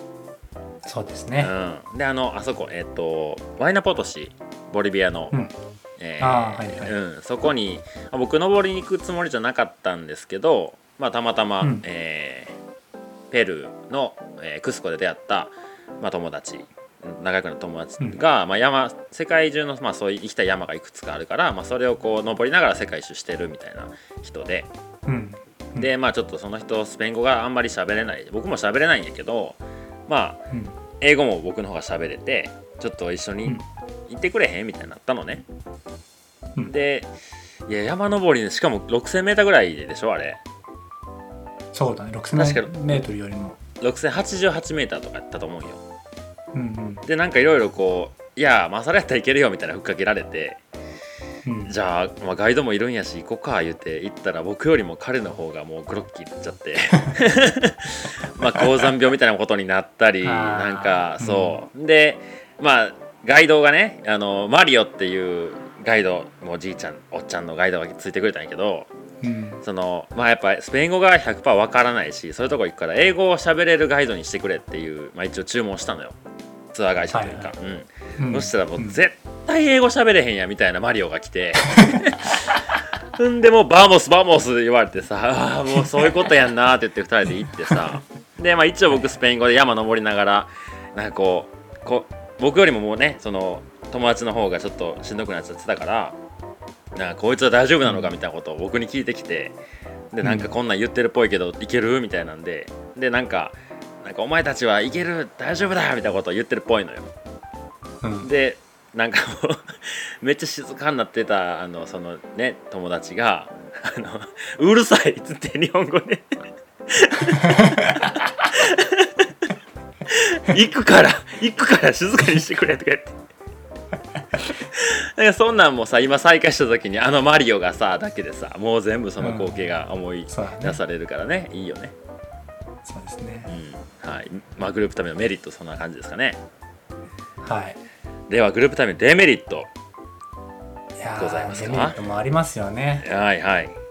そうですね。うん、であのあそこえっ、とワイナポトシボリビアの、うんえーあーはいはい。うん、そこにあ僕登りに行くつもりじゃなかったんですけど、まあ、たまたま、うん。えーペルーの、えークスコで出会った、まあ、友達長くの友達が、まあ、山世界中の、まあ、そういう行きたい山がいくつかあるから、まあ、それをこう登りながら世界一周してるみたいな人で。うん。うん。でまあちょっとその人スペイン語があんまり喋れない僕も喋れないんやけどまあうん。英語も僕の方が喋れてちょっと一緒にうん行ってくれへんみたいになったのね、うん。でいや山登りでしかも 6000m ぐらいでしょあれ。そうだね。確か6000メートルよりも。6088m とかやったと思うよ。うんでなんかいろいろこういやまあそれやったらいけるよみたいなふっかけられてうん。うんじゃあ、まあ、ガイドもいるんやし行こうか言って行ったら僕よりも彼の方がもうグロッキーになっちゃって。(laughs) (laughs) まあ高山病みたいなことになったりなんかそう、でまあガイドがねあのマリオっていうガイドもうおじいちゃんおっちゃんのガイドがついてくれたんやけどうん。そのまあやっぱスペイン語が100%わからないしそういうとこ行くから英語を喋れるガイドにしてくれっていう、まあ、一応注文したのよ。ツアー会社というか、はいうん。うん。そしたらもう絶対英語喋れへんやみたいなマリオが来てほんでもうバーモスバーモス言われてさあーもうそういうことやんなって言って2人で行ってさ。でまあ一応僕スペイン語で山登りながらなんかこうこう僕よりももうねその友達の方がちょっとしんどくなっちゃってたからなこいつは大丈夫なのかみたいなことを僕に聞いてきてでなんかこんなん言ってるっぽいけどいける？みたいなんででなんかなんかお前たちはいける？大丈夫だ？みたいなことを言ってるっぽいのよ。うん。でなんかもう (laughs) めっちゃ静かになってたあのそのね友達が「あのうるさい」っつって日本語で「(laughs) (laughs) 行くから行くから静かにしてくれ」とか言って。なんかそんなんもさ今再開した時にあのマリオがさだけでさもう全部その光景が思い出されるからね、いいよね、そうですね。うん。はい。まあ、グループタイムのメリットそんな感じですかね。はい。ではグループタイムのデメリットいやーございますか？デメリットもありますよね。はいはい。うん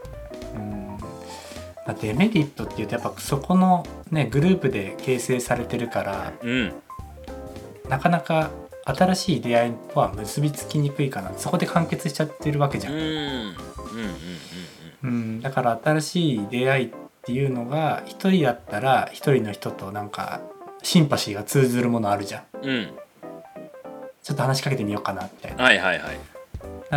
まあデメリットっていうとやっぱそこのねグループで形成されてるからうん。なかなか新しい出会いとは結びつきにくいかな。そこで完結しちゃってるわけじゃん、うん。うんうんうんうん、だから新しい出会いっていうのが一人だったら一人の人となんかシンパシーが通ずるものあるじゃんうん。うん。ちょっと話しかけてみようかなみたいな。はいはいはい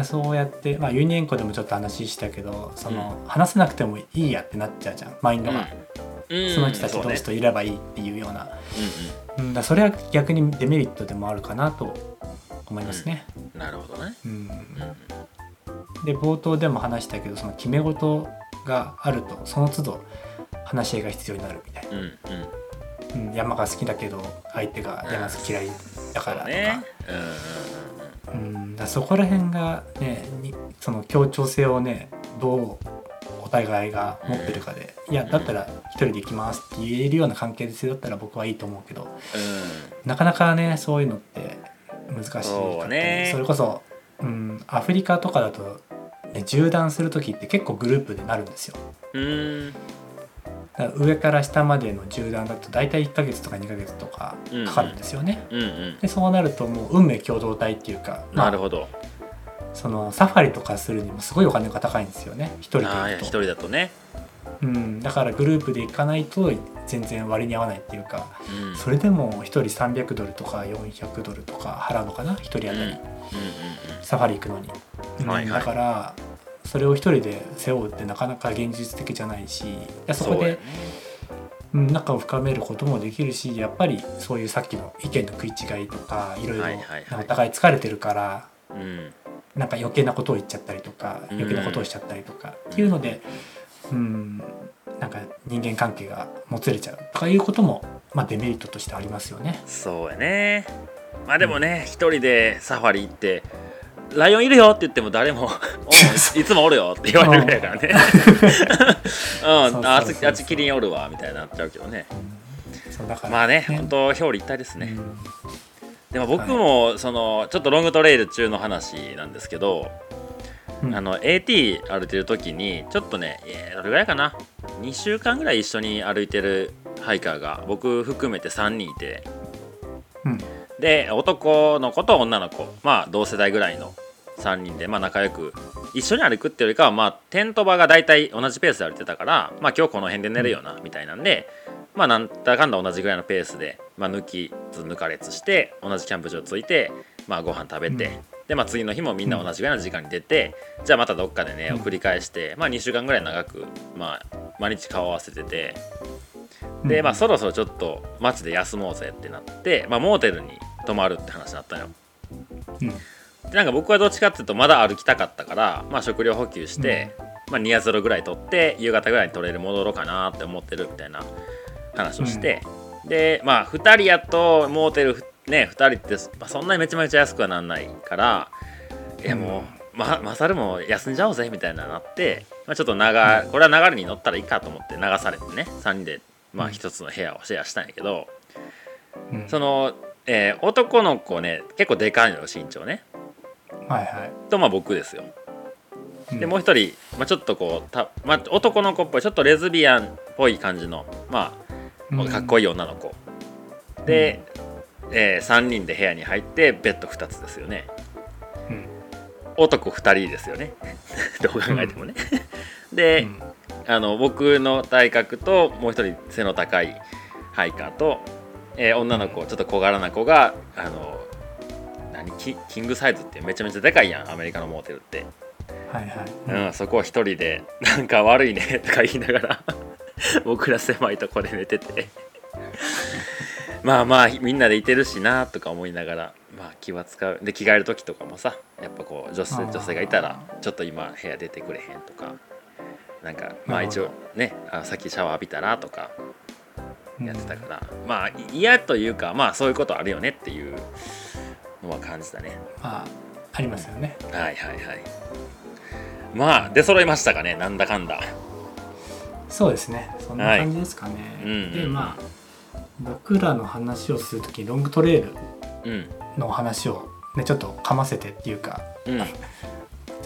そうやって、まあ、ユニエンコでもちょっと話したけどその、話せなくてもいいやってなっちゃうじゃんマインドが、うん。その人たち同士といればいいっていうような。ううん、それは逆にデメリットでもあるかなと思いますね。んうん。なるほどね。うん。うんで冒頭でも話したけどその決め事があるとその都度話し合いが必要になるみたいな、うんうん。うん、山が好きだけど相手が山が嫌いだからとかうん。うんうん、だそこら辺がねにその協調性をねどうお互いが持ってるかで、いやだったら一人で行きますって言えるような関係性だったら僕はいいと思うけど。うん。なかなかねそういうのって難しいそうね。それこそ、うん、アフリカとかだと、ね、縦断する時って結構グループでなるんですよ。うん上から下までの縦断だと大体1ヶ月とか2ヶ月とかかかるんですよね。うんうん。でそうなるともう運命共同体っていうか、まあなるほど。そのサファリとかするにもすごいお金が高いんですよね。一人で行くと、人だとね。うん、だからグループで行かないと全然割に合わないっていうかうん。それでも1人300ドルとか400ドルとか払うのかな？1人当たり、うん。うんうんサファリ行くのに、うんはいはい。だからそれを一人で背負うってなかなか現実的じゃないしいやそこでそうん仲を深めることもできるしやっぱりそういうさっきの意見の食い違いとかいろいろお互い疲れてるからうん。なんか余計なことを言っちゃったりとかうん。余計なことをしちゃったりとかっていうのでうんなんか人間関係がもつれちゃう。とかいうことも、まあ、デメリットとしてありますよね。そうやね。まあでもね一人でサファリ行って「ライオンいるよ」って言っても誰も「お (laughs) ういつもおるよ」って言われるぐらいやからね。うん。ああっちキリンおるわみたいになっちゃうけどね。そうだからまあね本当表裏一体ですね、うん。でも僕もそのちょっとロングトレイル中の話なんですけど、うん。あの AT 歩いてる時にちょっとねえーどれぐらいかな？2週間ぐらい一緒に歩いてるハイカーが僕含めて3人いて。うんで男の子と女の子。まあ同世代ぐらいの3人でまあ仲良く一緒に歩くっていうよりかはまあテント場が大体同じペースで歩いてたからまあ今日この辺で寝るよなみたいなんでまあなんだかんだ同じぐらいのペースで、まあ、抜きつ抜かれつして同じキャンプ場着いてまあご飯食べて、うん。でまあ次の日もみんな同じぐらいの時間に出て、じゃあまたどっかでねうん。を繰り返して、まあ2週間ぐらい長くまあ毎日顔合わせててうんでまあそろそろちょっと街で休もうぜってなって、まあ、モーテルに泊まるって話になったのよ。うん。でなんか僕はどっちかっていうとまだ歩きたかったから、まあ、食料補給して、まあ、2夜0ぐらい取って夕方ぐらいに取れる戻ろうかなって思ってるみたいな話をして、でまあ2人やとモーテルふね2人って、まあ、そんなにめちゃめちゃ安くはなんないからいやもう、まマサルも休んじゃおうぜみたいななって、まあ、ちょっと流これは流れに乗ったらいいかと思って流されてね3人でまあうん。一つの部屋をシェアしたんやけど、うん。その、えー男の子ね結構でかいのよ身長ね。はいはい。とまあ僕ですよ。うん。でもう一人、まあ、ちょっとこうた、まあ、男の子っぽいちょっとレズビアンっぽい感じのまあかっこいい女の子、で、え3人で部屋に入ってベッド2つですよね。うん。男2人ですよね。(laughs) どう考えてもね、で、うん。あの僕の体格ともう一人背の高いハイカーと、えー女の子ちょっと小柄な子があの何キキングサイズってめちゃめちゃでかいやんアメリカのモーテルって、はいはい。うんそこを一人で (laughs) なんか悪いねとか言いながら (laughs) 僕ら狭いとこで寝てて。(laughs) まあまあみんなでいてるしなとか思いながらまあ気は使う。で着替える時とかもさやっぱこう女性女性がいたらちょっと今部屋出てくれへんとかなんかまあ一応ねあさっきシャワー浴びたらとかやってたから、まあ嫌というかまあそういうことあるよねっていうのは感じたね。まあありますよね。はいはいはい。まあ出揃いましたかねなんだかんだ。そうですね。そんな感じですかね、うんうんでまあ僕らの話をする時ロングトレイルうん。の話をねちょっとかませてっていうかうん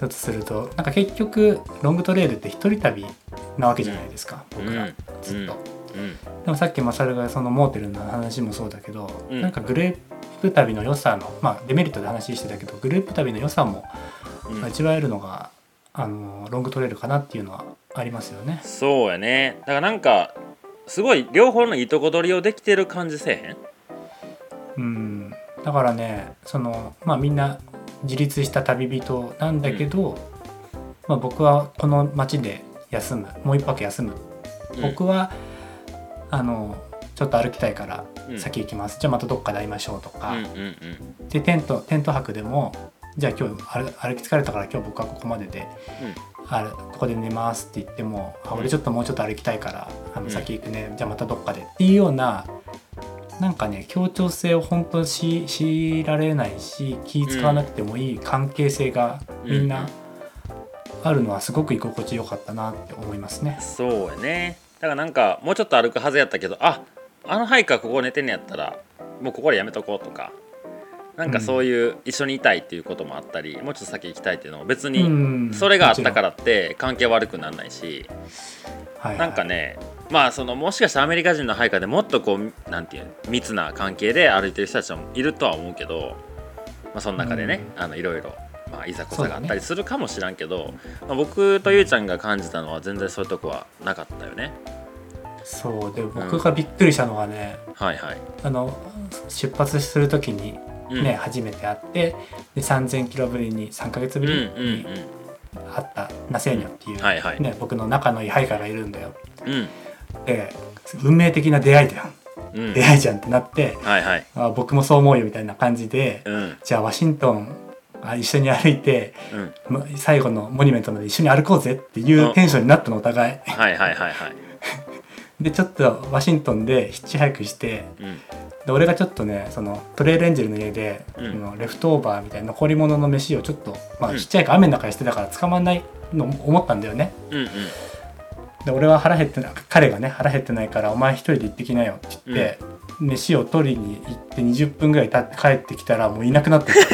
ちょっとするとなんか結局ロングトレイルって一人旅なわけじゃないですか、僕ら。うん。ずっと、うん。でもさっきマサルがそのモーテルの話もそうだけど、うん。なんかグループ旅の良さのまあデメリットで話してたけどグループ旅の良さもうん。味わえるのが、あのロングトレイルかなっていうのはありますよね。そうやね。だからなんかすごい両方のいいとこ取りをできてる感じせえへん？うん、だからねそのまあみんな自立した旅人なんだけど、まあ、僕はこの町で休むもう一泊休む、僕はあのちょっと歩きたいからうん。先行きます、じゃあまたどっかで会いましょうとか、うんうんうん。でテントテント泊でもじゃあ今日歩歩き疲れたから今日僕はここまでで、あここで寝ますって言っても、あうん。俺ちょっともうちょっと歩きたいからあうん。の先行くね、じゃあまたどっかでっていうようななんかね協調性を本当にし強いられないし気使わなくてもいい関係性がみんなあるのはすごく居心地よかったなって思いますね。そうやね。だからなんかもうちょっと歩くはずやったけどああのハイカーここ寝てんのやったらもうここでやめとこうとかなんかそういう一緒にいたいっていうこともあったり、もうちょっと先行きたいっていうのも別にそれがあったからって関係悪くならないし、はいはい、なんかねまあそのもしかしたらアメリカ人の配下でもっとこうなんていう密な関係で歩いてる人たちもいるとは思うけど、まあ、その中でね、あのいろいろ。まあ、いざこざがあったりするかもしらんけど、ね、まあ、僕とゆうちゃんが感じたのは全然そういうとこはなかったよね。そうで僕がびっくりしたのがね、うん、はいはい、あの出発する時にね、うん、初めて会ってで3,000キロぶりに3か月ぶりに会ったナセーニョっていう、ね、はいはい、僕の仲のいいハイカーがいるんだよ。うん、で運命的な出会いだよ、うん、出会いじゃんってなって、はいはい、あ僕もそう思うよみたいな感じで、うん、じゃあワシントンあ一緒に歩いて、うん、最後のモニュメントまで一緒に歩こうぜっていうテンションになったのお互い。はいはいはいはい。(laughs) でちょっとワシントンでヒッチハイクして、うん、で俺がちょっとねそのトレイルエンジェルの家で、うん。のレフトオーバーみたいな残り物の飯をちょっと、まあ、うん。ヒッチハイク雨の中にしてたから捕まんないの思ったんだよね。うんうん。で俺は腹減ってない彼がね腹減ってないからお前一人で行ってきなよって言って、飯を取りに行って20分ぐらい経って帰ってきたらもういなくなってた。(laughs)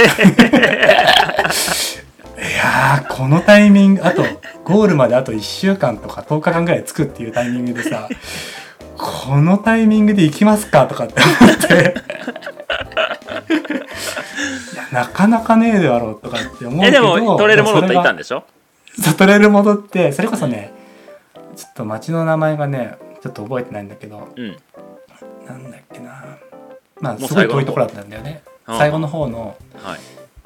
いやーこのタイミングあとゴールまであと1週間とか10日間ぐらい着くっていうタイミングでさこのタイミングで行きますかとかって思って。(laughs) いやなかなかねえだろうとかって思うけど。えでもトレイル戻っていたんでしょ？そうトレイル戻ってそれこそねちょっと町の名前がねちょっと覚えてないんだけどうん。なんだっけな。まあもうすごい遠いところだったんだよね。うん。最後の方のはい。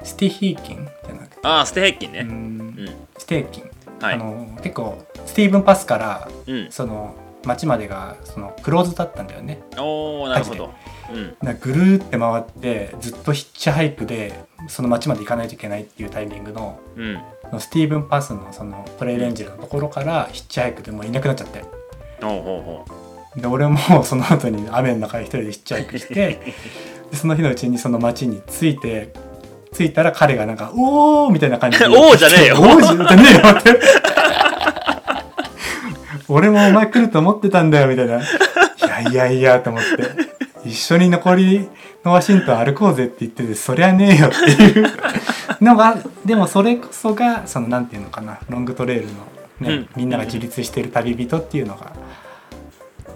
Stehekin じゃなくて。ああステーキうね。ん。うん。 Stehekin、はい。あの結構 Stevens Pass からうん。その町までがそのクローズだったんだよね。おおなるほど。うん。ぐるーって回ってずっとヒッチハイクでその町まで行かないといけないっていうタイミングのうん。その Stevens Pass のその trail angel のところからヒッチハイクでもういなくなっちゃって。ほうほう。ほで俺もその後に雨の中で一人でヒッチハイクして (laughs) でその日のうちにその町に着いて着いたら彼がなんか「おー!」みたいな感じで。(laughs) おーじゃねえよ。おーじゃねえよって俺もお前来ると思ってたんだよみたいな。いやいやいやと思って。一緒に残りのワシントン歩こうぜって言っててそりゃねえよっていう。のがでもそれこそがそのなんていうのかなロングトレイルの、ねうん。みんなが自立してる旅人っていうのが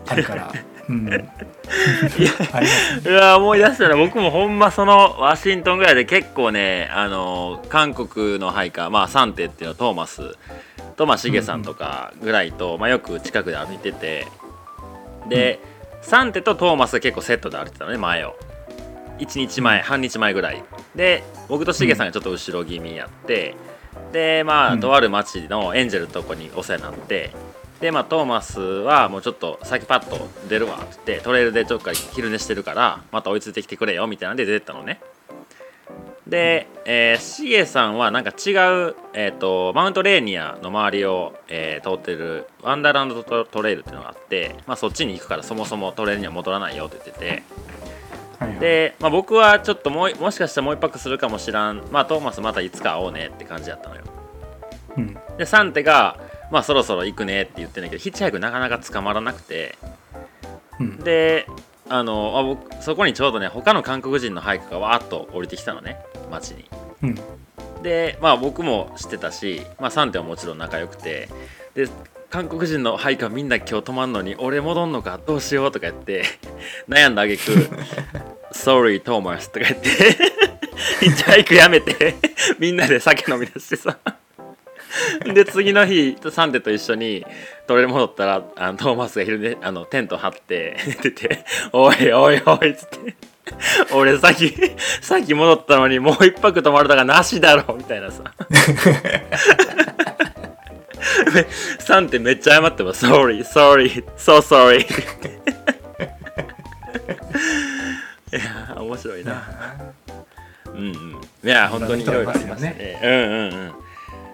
あるから、うん、ありますううわ思い出したら僕もほんまそのワシントンぐらいで結構ねあの韓国のハイカーまあサンテっていうのトーマスとまあシゲさんとかぐらいと、まあ、よく近くで歩いてて。で、サンテとトーマスが結構セットで歩いてたのね前を。1日前半日前ぐらい。で僕とシゲさんがちょっと後ろ気味やって、でまうん。あとある町のエンジェルのとこにお世話になって。でまあトーマスはもうちょっと先パッと出るわって言ってトレイルでちょっかい昼寝してるからまた追いついてきてくれよみたいなんで出てったのねで、えー、シゲさんはなんか違う、えー、とマウントレーニアの周りを、えー通ってるワンダーランドトトレイルっていうのがあって、まあ、そっちに行くからそもそもトレイルには戻らないよって言ってて。はいはい。で、まあ、僕はちょっともうもしかしたらもう一泊するかもしらん。まあトーマスまたいつか会おうねって感じだったのよ。うん。でサンテがまあそろそろ行くねって言ってんだけどヒッチハイクなかなか捕まらなくて。うん。であのあ僕そこにちょうどね他の韓国人のハイクがわーっと降りてきたのね街に。うん。でまあ僕も知ってたし、まあ、サンテはもちろん仲良くてで韓国人のハイカーみんな今日泊まんのに俺戻んのかどうしようとか言って (laughs) 悩んだあげく (laughs)「Sorry Thomas」とか言ってヒッチハイクやめてみんなで酒飲み出してさ (laughs) で次の日サンテと一緒にトレール戻ったらあのトーマスが昼寝あのテント張って寝てて「おいおいおい」っつって「俺さっきさっき戻ったのにもう一泊泊まるだからなしだろ」みたいなさ。でサンテめっちゃ謝ってます「Sorry sorry so sorry」いやー面白いな。うんうん。いや本当にいろいろありましたね。うんうんうん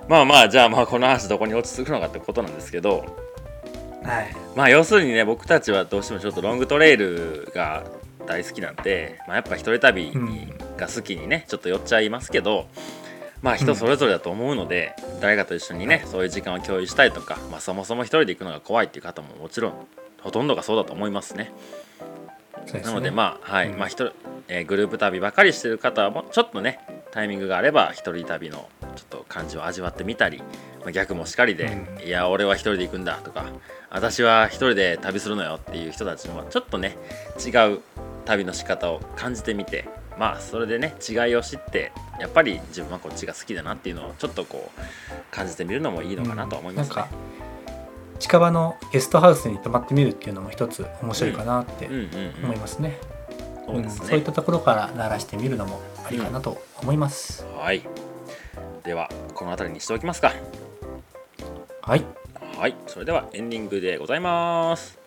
まあまあじゃあまあこの話どこに落ち着くのかってことなんですけどはい。まあ要するにね僕たちはどうしてもちょっとロングトレイルが大好きなんで、まあ、やっぱ一人旅にが好きにねちょっと寄っちゃいますけどまあ人それぞれだと思うので、誰かと一緒にね、そういう時間を共有したいとか、まあ、そもそも一人で行くのが怖いっていう方ももちろんほとんどがそうだと思いますね。ね。なのでまあはい、うん。まあ一人、えーグループ旅ばかりしてる方はちょっとねタイミングがあれば一人旅のちょっと感じを味わってみたり、まあ、逆もしかりで、うん。いや俺は一人で行くんだとか私は一人で旅するのよっていう人たちのはちょっとね違う旅の仕方を感じてみてまあそれでね違いを知ってやっぱり自分はこっちが好きだなっていうのをちょっとこう感じてみるのもいいのかなとは思いますね。なんか近場のゲストハウスに泊まってみるっていうのも一つ面白いかなってうんうんうん思いますね。そういったところから鳴らしてみるのもありかなと思います。はいではこの辺りにしておきますか。はい。はい、それではエンディングでございます。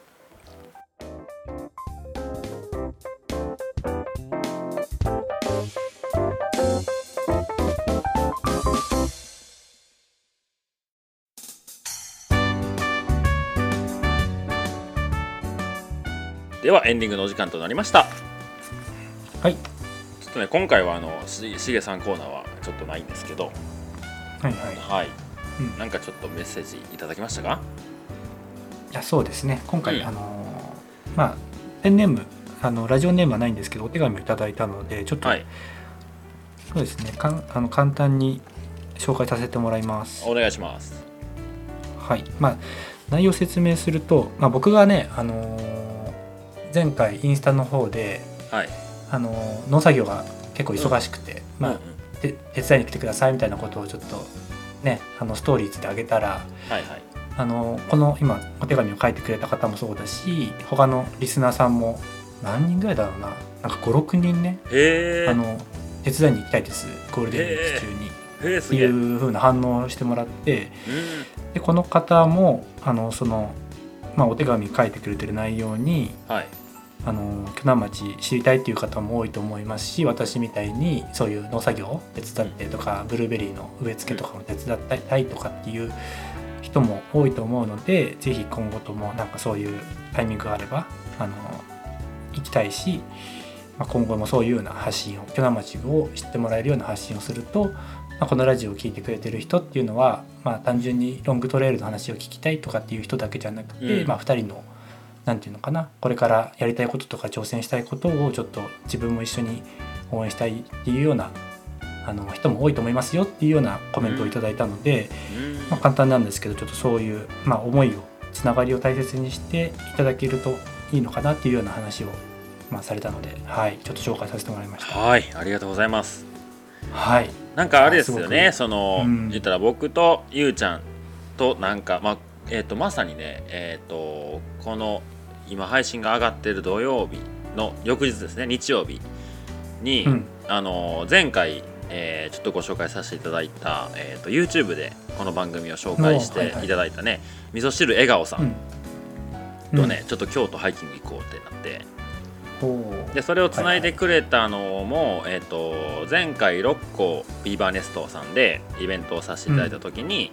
ではエンディングのお時間となりました。はい。ちょっとね今回はあのししげさんコーナーはちょっとないんですけど、はいはい。はい、うんなんかちょっとメッセージいただきましたか？いやそうですね今回、うんあのーまあペンネームあのラジオネームはないんですけどお手紙をいただいたのでちょっと、はい、そうですねかんあの簡単に紹介させてもらいますお願いします。はいまあ内容を説明すると、まあ、僕がね、あのー前回インスタの方で、はい。あのー農作業が結構忙しくて、まあうんうんて手伝いに来てくださいみたいなことをちょっとねあのストーリーズであげたらはいはい。あのこの今お手紙を書いてくれた方もそうだし他のリスナーさんも何人ぐらいだろうな？なんか56人ね。あの手伝いに行きたいですゴールデンウィーク中にってへえすげえ。うん。いう風な反応をしてもらってでこの方もあのその、まあ、お手紙書いてくれてる内容にはい。あの鋸南町知りたいっていう方も多いと思いますし私みたいにそういう農作業を手伝ってとかブルーベリーの植え付けとかも手伝いたいとかっていう人も多いと思うのでぜひ今後ともなんかそういうタイミングがあればあの行きたいし、まあ、今後もそういうような発信を鋸南町を知ってもらえるような発信をすると、まあ、このラジオを聴いてくれてる人っていうのは、まあ、単純にロングトレイルの話を聞きたいとかっていう人だけじゃなくて、うん。まあ、2人のなんていうのかな？これからやりたいこととか挑戦したいことをちょっと自分も一緒に応援したいっていうようなあの人も多いと思いますよっていうようなコメントをいただいたので、うん。まあ、簡単なんですけどちょっとそういう、まあ、思いをつながりを大切にしていただけるといいのかなっていうような話を、まあ、されたので、はい、ちょっと紹介させてもらいました。はい、ありがとうございます。はい、なんかあれですよね、その、うん。言ったら僕とゆうちゃんとなんかまあえっ、とまさにねえっ、とこの今配信が上がってる土曜日の翌日ですね日曜日に、うん。あの前回、えーちょっとご紹介させていただいた、えー、と YouTube でこの番組を紹介していただいたね、味噌汁笑顔さうん。んとね、ちょっと京都ハイキング行こうってなって。でそれをつないでくれたのも、えっと前回六甲ビーバーネストさんでイベントをさせていただいた時に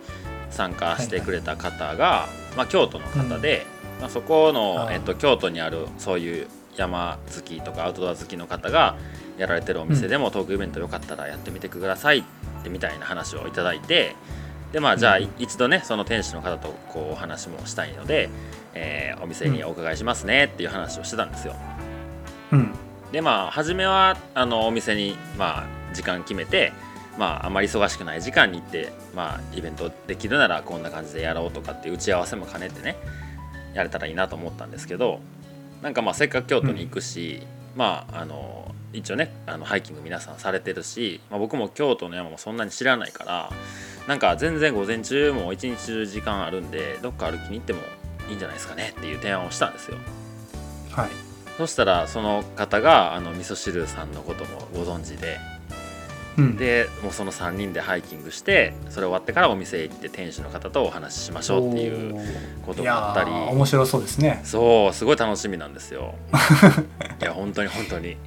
参加してくれた方が、まあ、京都の方で、まあ、そこのえっと京都にあるそういう山好きとかアウトドア好きの方がやられてるお店でもトークイベントよかったらやってみてくださいってみたいな話をいただいてでまあじゃあうん。一度ねその店主の方とこうお話もしたいので、えーお店にお伺いしますねっていう話をしてたんですよ。うん。でまあ初めはあのお店にまあ時間決めてまああまり忙しくない時間に行ってまあイベントできるならこんな感じでやろうとかって打ち合わせも兼ねてねやれたらいいなと思ったんですけどなんかまあせっかく京都に行くし、まああの一応ねあのハイキング皆さんされてるし、まあ、僕も京都の山もそんなに知らないからなんか全然午前中も一日中時間あるんでどっか歩きに行ってもいいんじゃないですかねっていう提案をしたんですよ。はいそしたらその方があの味噌汁さんのこともご存知でうん。でもうその3人でハイキングしてそれ終わってからお店へ行って店主の方とお話ししましょうっていうこといもあったり。面白そうですね。そうすごい楽しみなんですよ。(laughs) いや本当に本当に。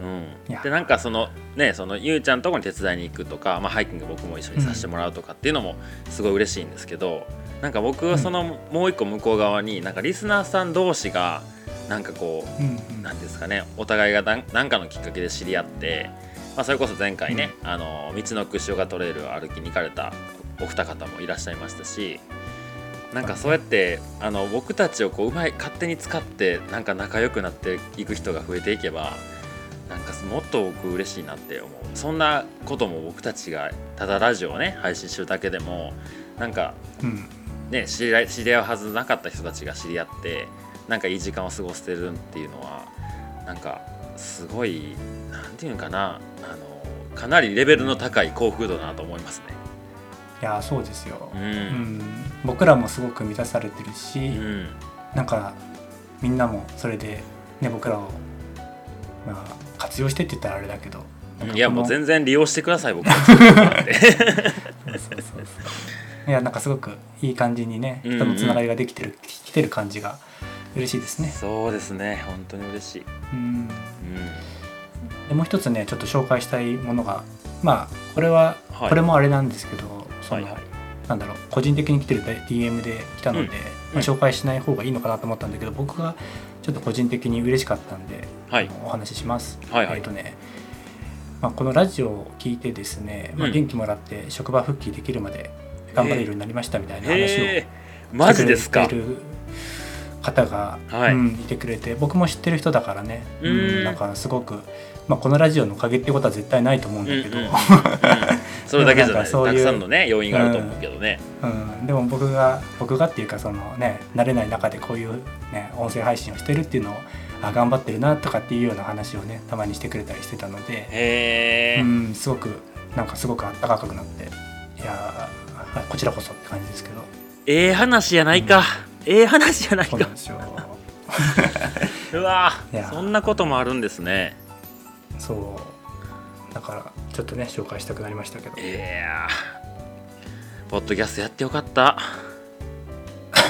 うん、でなんかそのねそのゆうちゃんとこに手伝いに行くとか、まあ、ハイキング僕も一緒にさせてもらうとかっていうのもすごい嬉しいんですけど、なんか僕はそのもう一個向こう側になんかリスナーさん同士がなんかこううんうん。なんですかねお互いが何何かのきっかけで知り合ってまあ、それこそ前回ね、あの道のく塩がトレイルを歩きに行かれたお二方もいらっしゃいましたしなんかそうやってあの僕たちをこううまい勝手に使ってなんか仲良くなっていく人が増えていけばなんかもっと僕嬉しいなって思う。そんなことも僕たちがただラジオをね配信するだけでもなんかね知り合い知り合うはずなかった人たちが知り合ってなんかいい時間を過ごせてるっていうのはなんかすごいなんていうのかなあのかなりレベルの高い幸福度だなと思いますね。いやそうですよ、ううん。ん、僕らもすごく満たされてるし、うん。なんかみんなもそれで、ね、僕らを、まあ、活用してって言ったらあれだけどいやもう全然利用してください僕たち。なんてそうそうそうそう。いやなんかすごくいい感じにねうんうん。人のつながりができてる、来てる感じが嬉しいですね。そうですね。本当に嬉しい。うん。うでもう一つねちょっと紹介したいものがまあこれは、はい。これもあれなんですけどその、はいはい。なんだろう個人的に来てる DM で来たので、うんまうん。あ、紹介しない方がいいのかなと思ったんだけど僕がちょっと個人的に嬉しかったんで、はい。お話しします。はいはい。えっ、とねまあ、このラジオを聞いてですね、まあ、うん。元気もらって職場復帰できるまで頑張れるようになりましたみたいな話をへえマジですか？方が、はい。うん、いてくれて僕も知ってる人だからね、うーん。なんかすごく、まあ、このラジオのおかげってことは絶対ないと思うんだけど、うんうんうん。それだけじゃない。そういうたくさんのね要因があると思うけどね。うん、でも僕が僕がっていうかそのね慣れない中でこういう、ね、音声配信をしてるっていうのをあ頑張ってるなとかっていうような話をねたまにしてくれたりしてたので、うん、すごくなんかすごくあったかくなって。いやーこちらこそって感じですけど。ええ話やないか、ええ話やないか。そう (laughs) わそんなこともあるんですね。そう。だからちょっとね紹介したくなりましたけど。いやー。ポッドキャストやってよかった。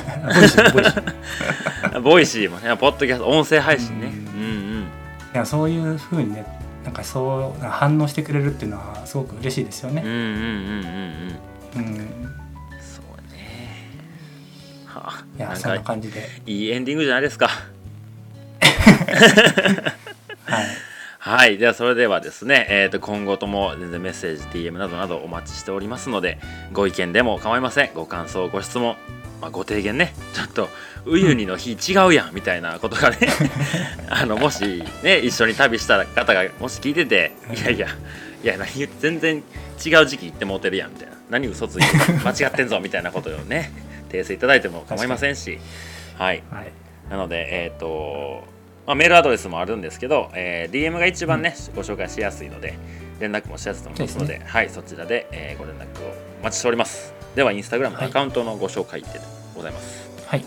(laughs) Voicy もねポッドキャスト音声配信ね。ううんん。いやそういうふうにねなんかそう反応してくれるっていうのはすごく嬉しいですよね。うんうんうんうんうん。うんはあいやそんな感じで、いいエンディングじゃないですか。はい、(laughs) はい。では、それではですね、えー、と今後とも全然メッセージ、DM などなどお待ちしておりますので、ご意見でも構いません。ご感想、ご質問、まあ、ご提言ね、ちょっと、ウユニの日違うやんみたいなことがね、(laughs) あのもしね、一緒に旅した方がもし聞いてて、いやいや、いや、何言って全然違う時期行ってもうてるやんみたいな、何嘘ついて間違ってんぞみたいなことをね、訂正いただいても構いませんし、はい。はい、なので、えっ、と、まあ、メールアドレスもあるんですけど、えー DM が一番ね、ご紹介しやすいので、連絡もしやすいと思いますので、そうはい、そちらで、えーご連絡をお待ちしております。では、インスタグラムのアカウントのご紹介でございます。はい、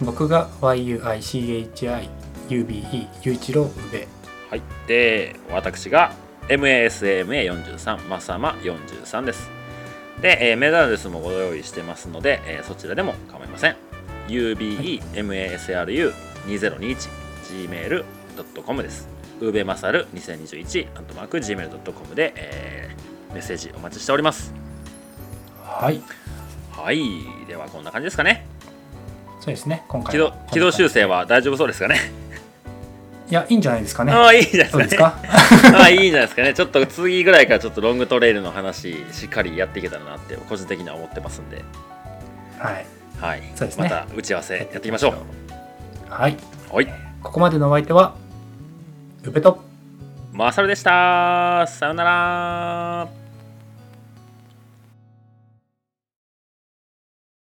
僕が YUICHIUBE ゆういちろううべはい。で、私が MASAMA43、マサマ43です。で、えーメールアドレスもご用意してますので、えーそちらでも構いません。UBEMASRU2021 gmail.com です。ウーベマサル2021アントマーク gmail.com で、えーメッセージお待ちしております。はいはい。では、こんな感じですかね。そうですね今回軌道修正は大丈夫そうですかね。いやいいんじゃないですかねああ、いいじゃないでですすか？かね。ああ、いいんじゃないですかね。ちょっと次ぐらいからちょっとロングトレイルの話、しっかりやっていけたらなって、個人的には思ってますんで。はいはい。そうですねまた打ち合わせやっていきましょう。はいはい。ここまでのお相手はうべとマサルでした。さよなら。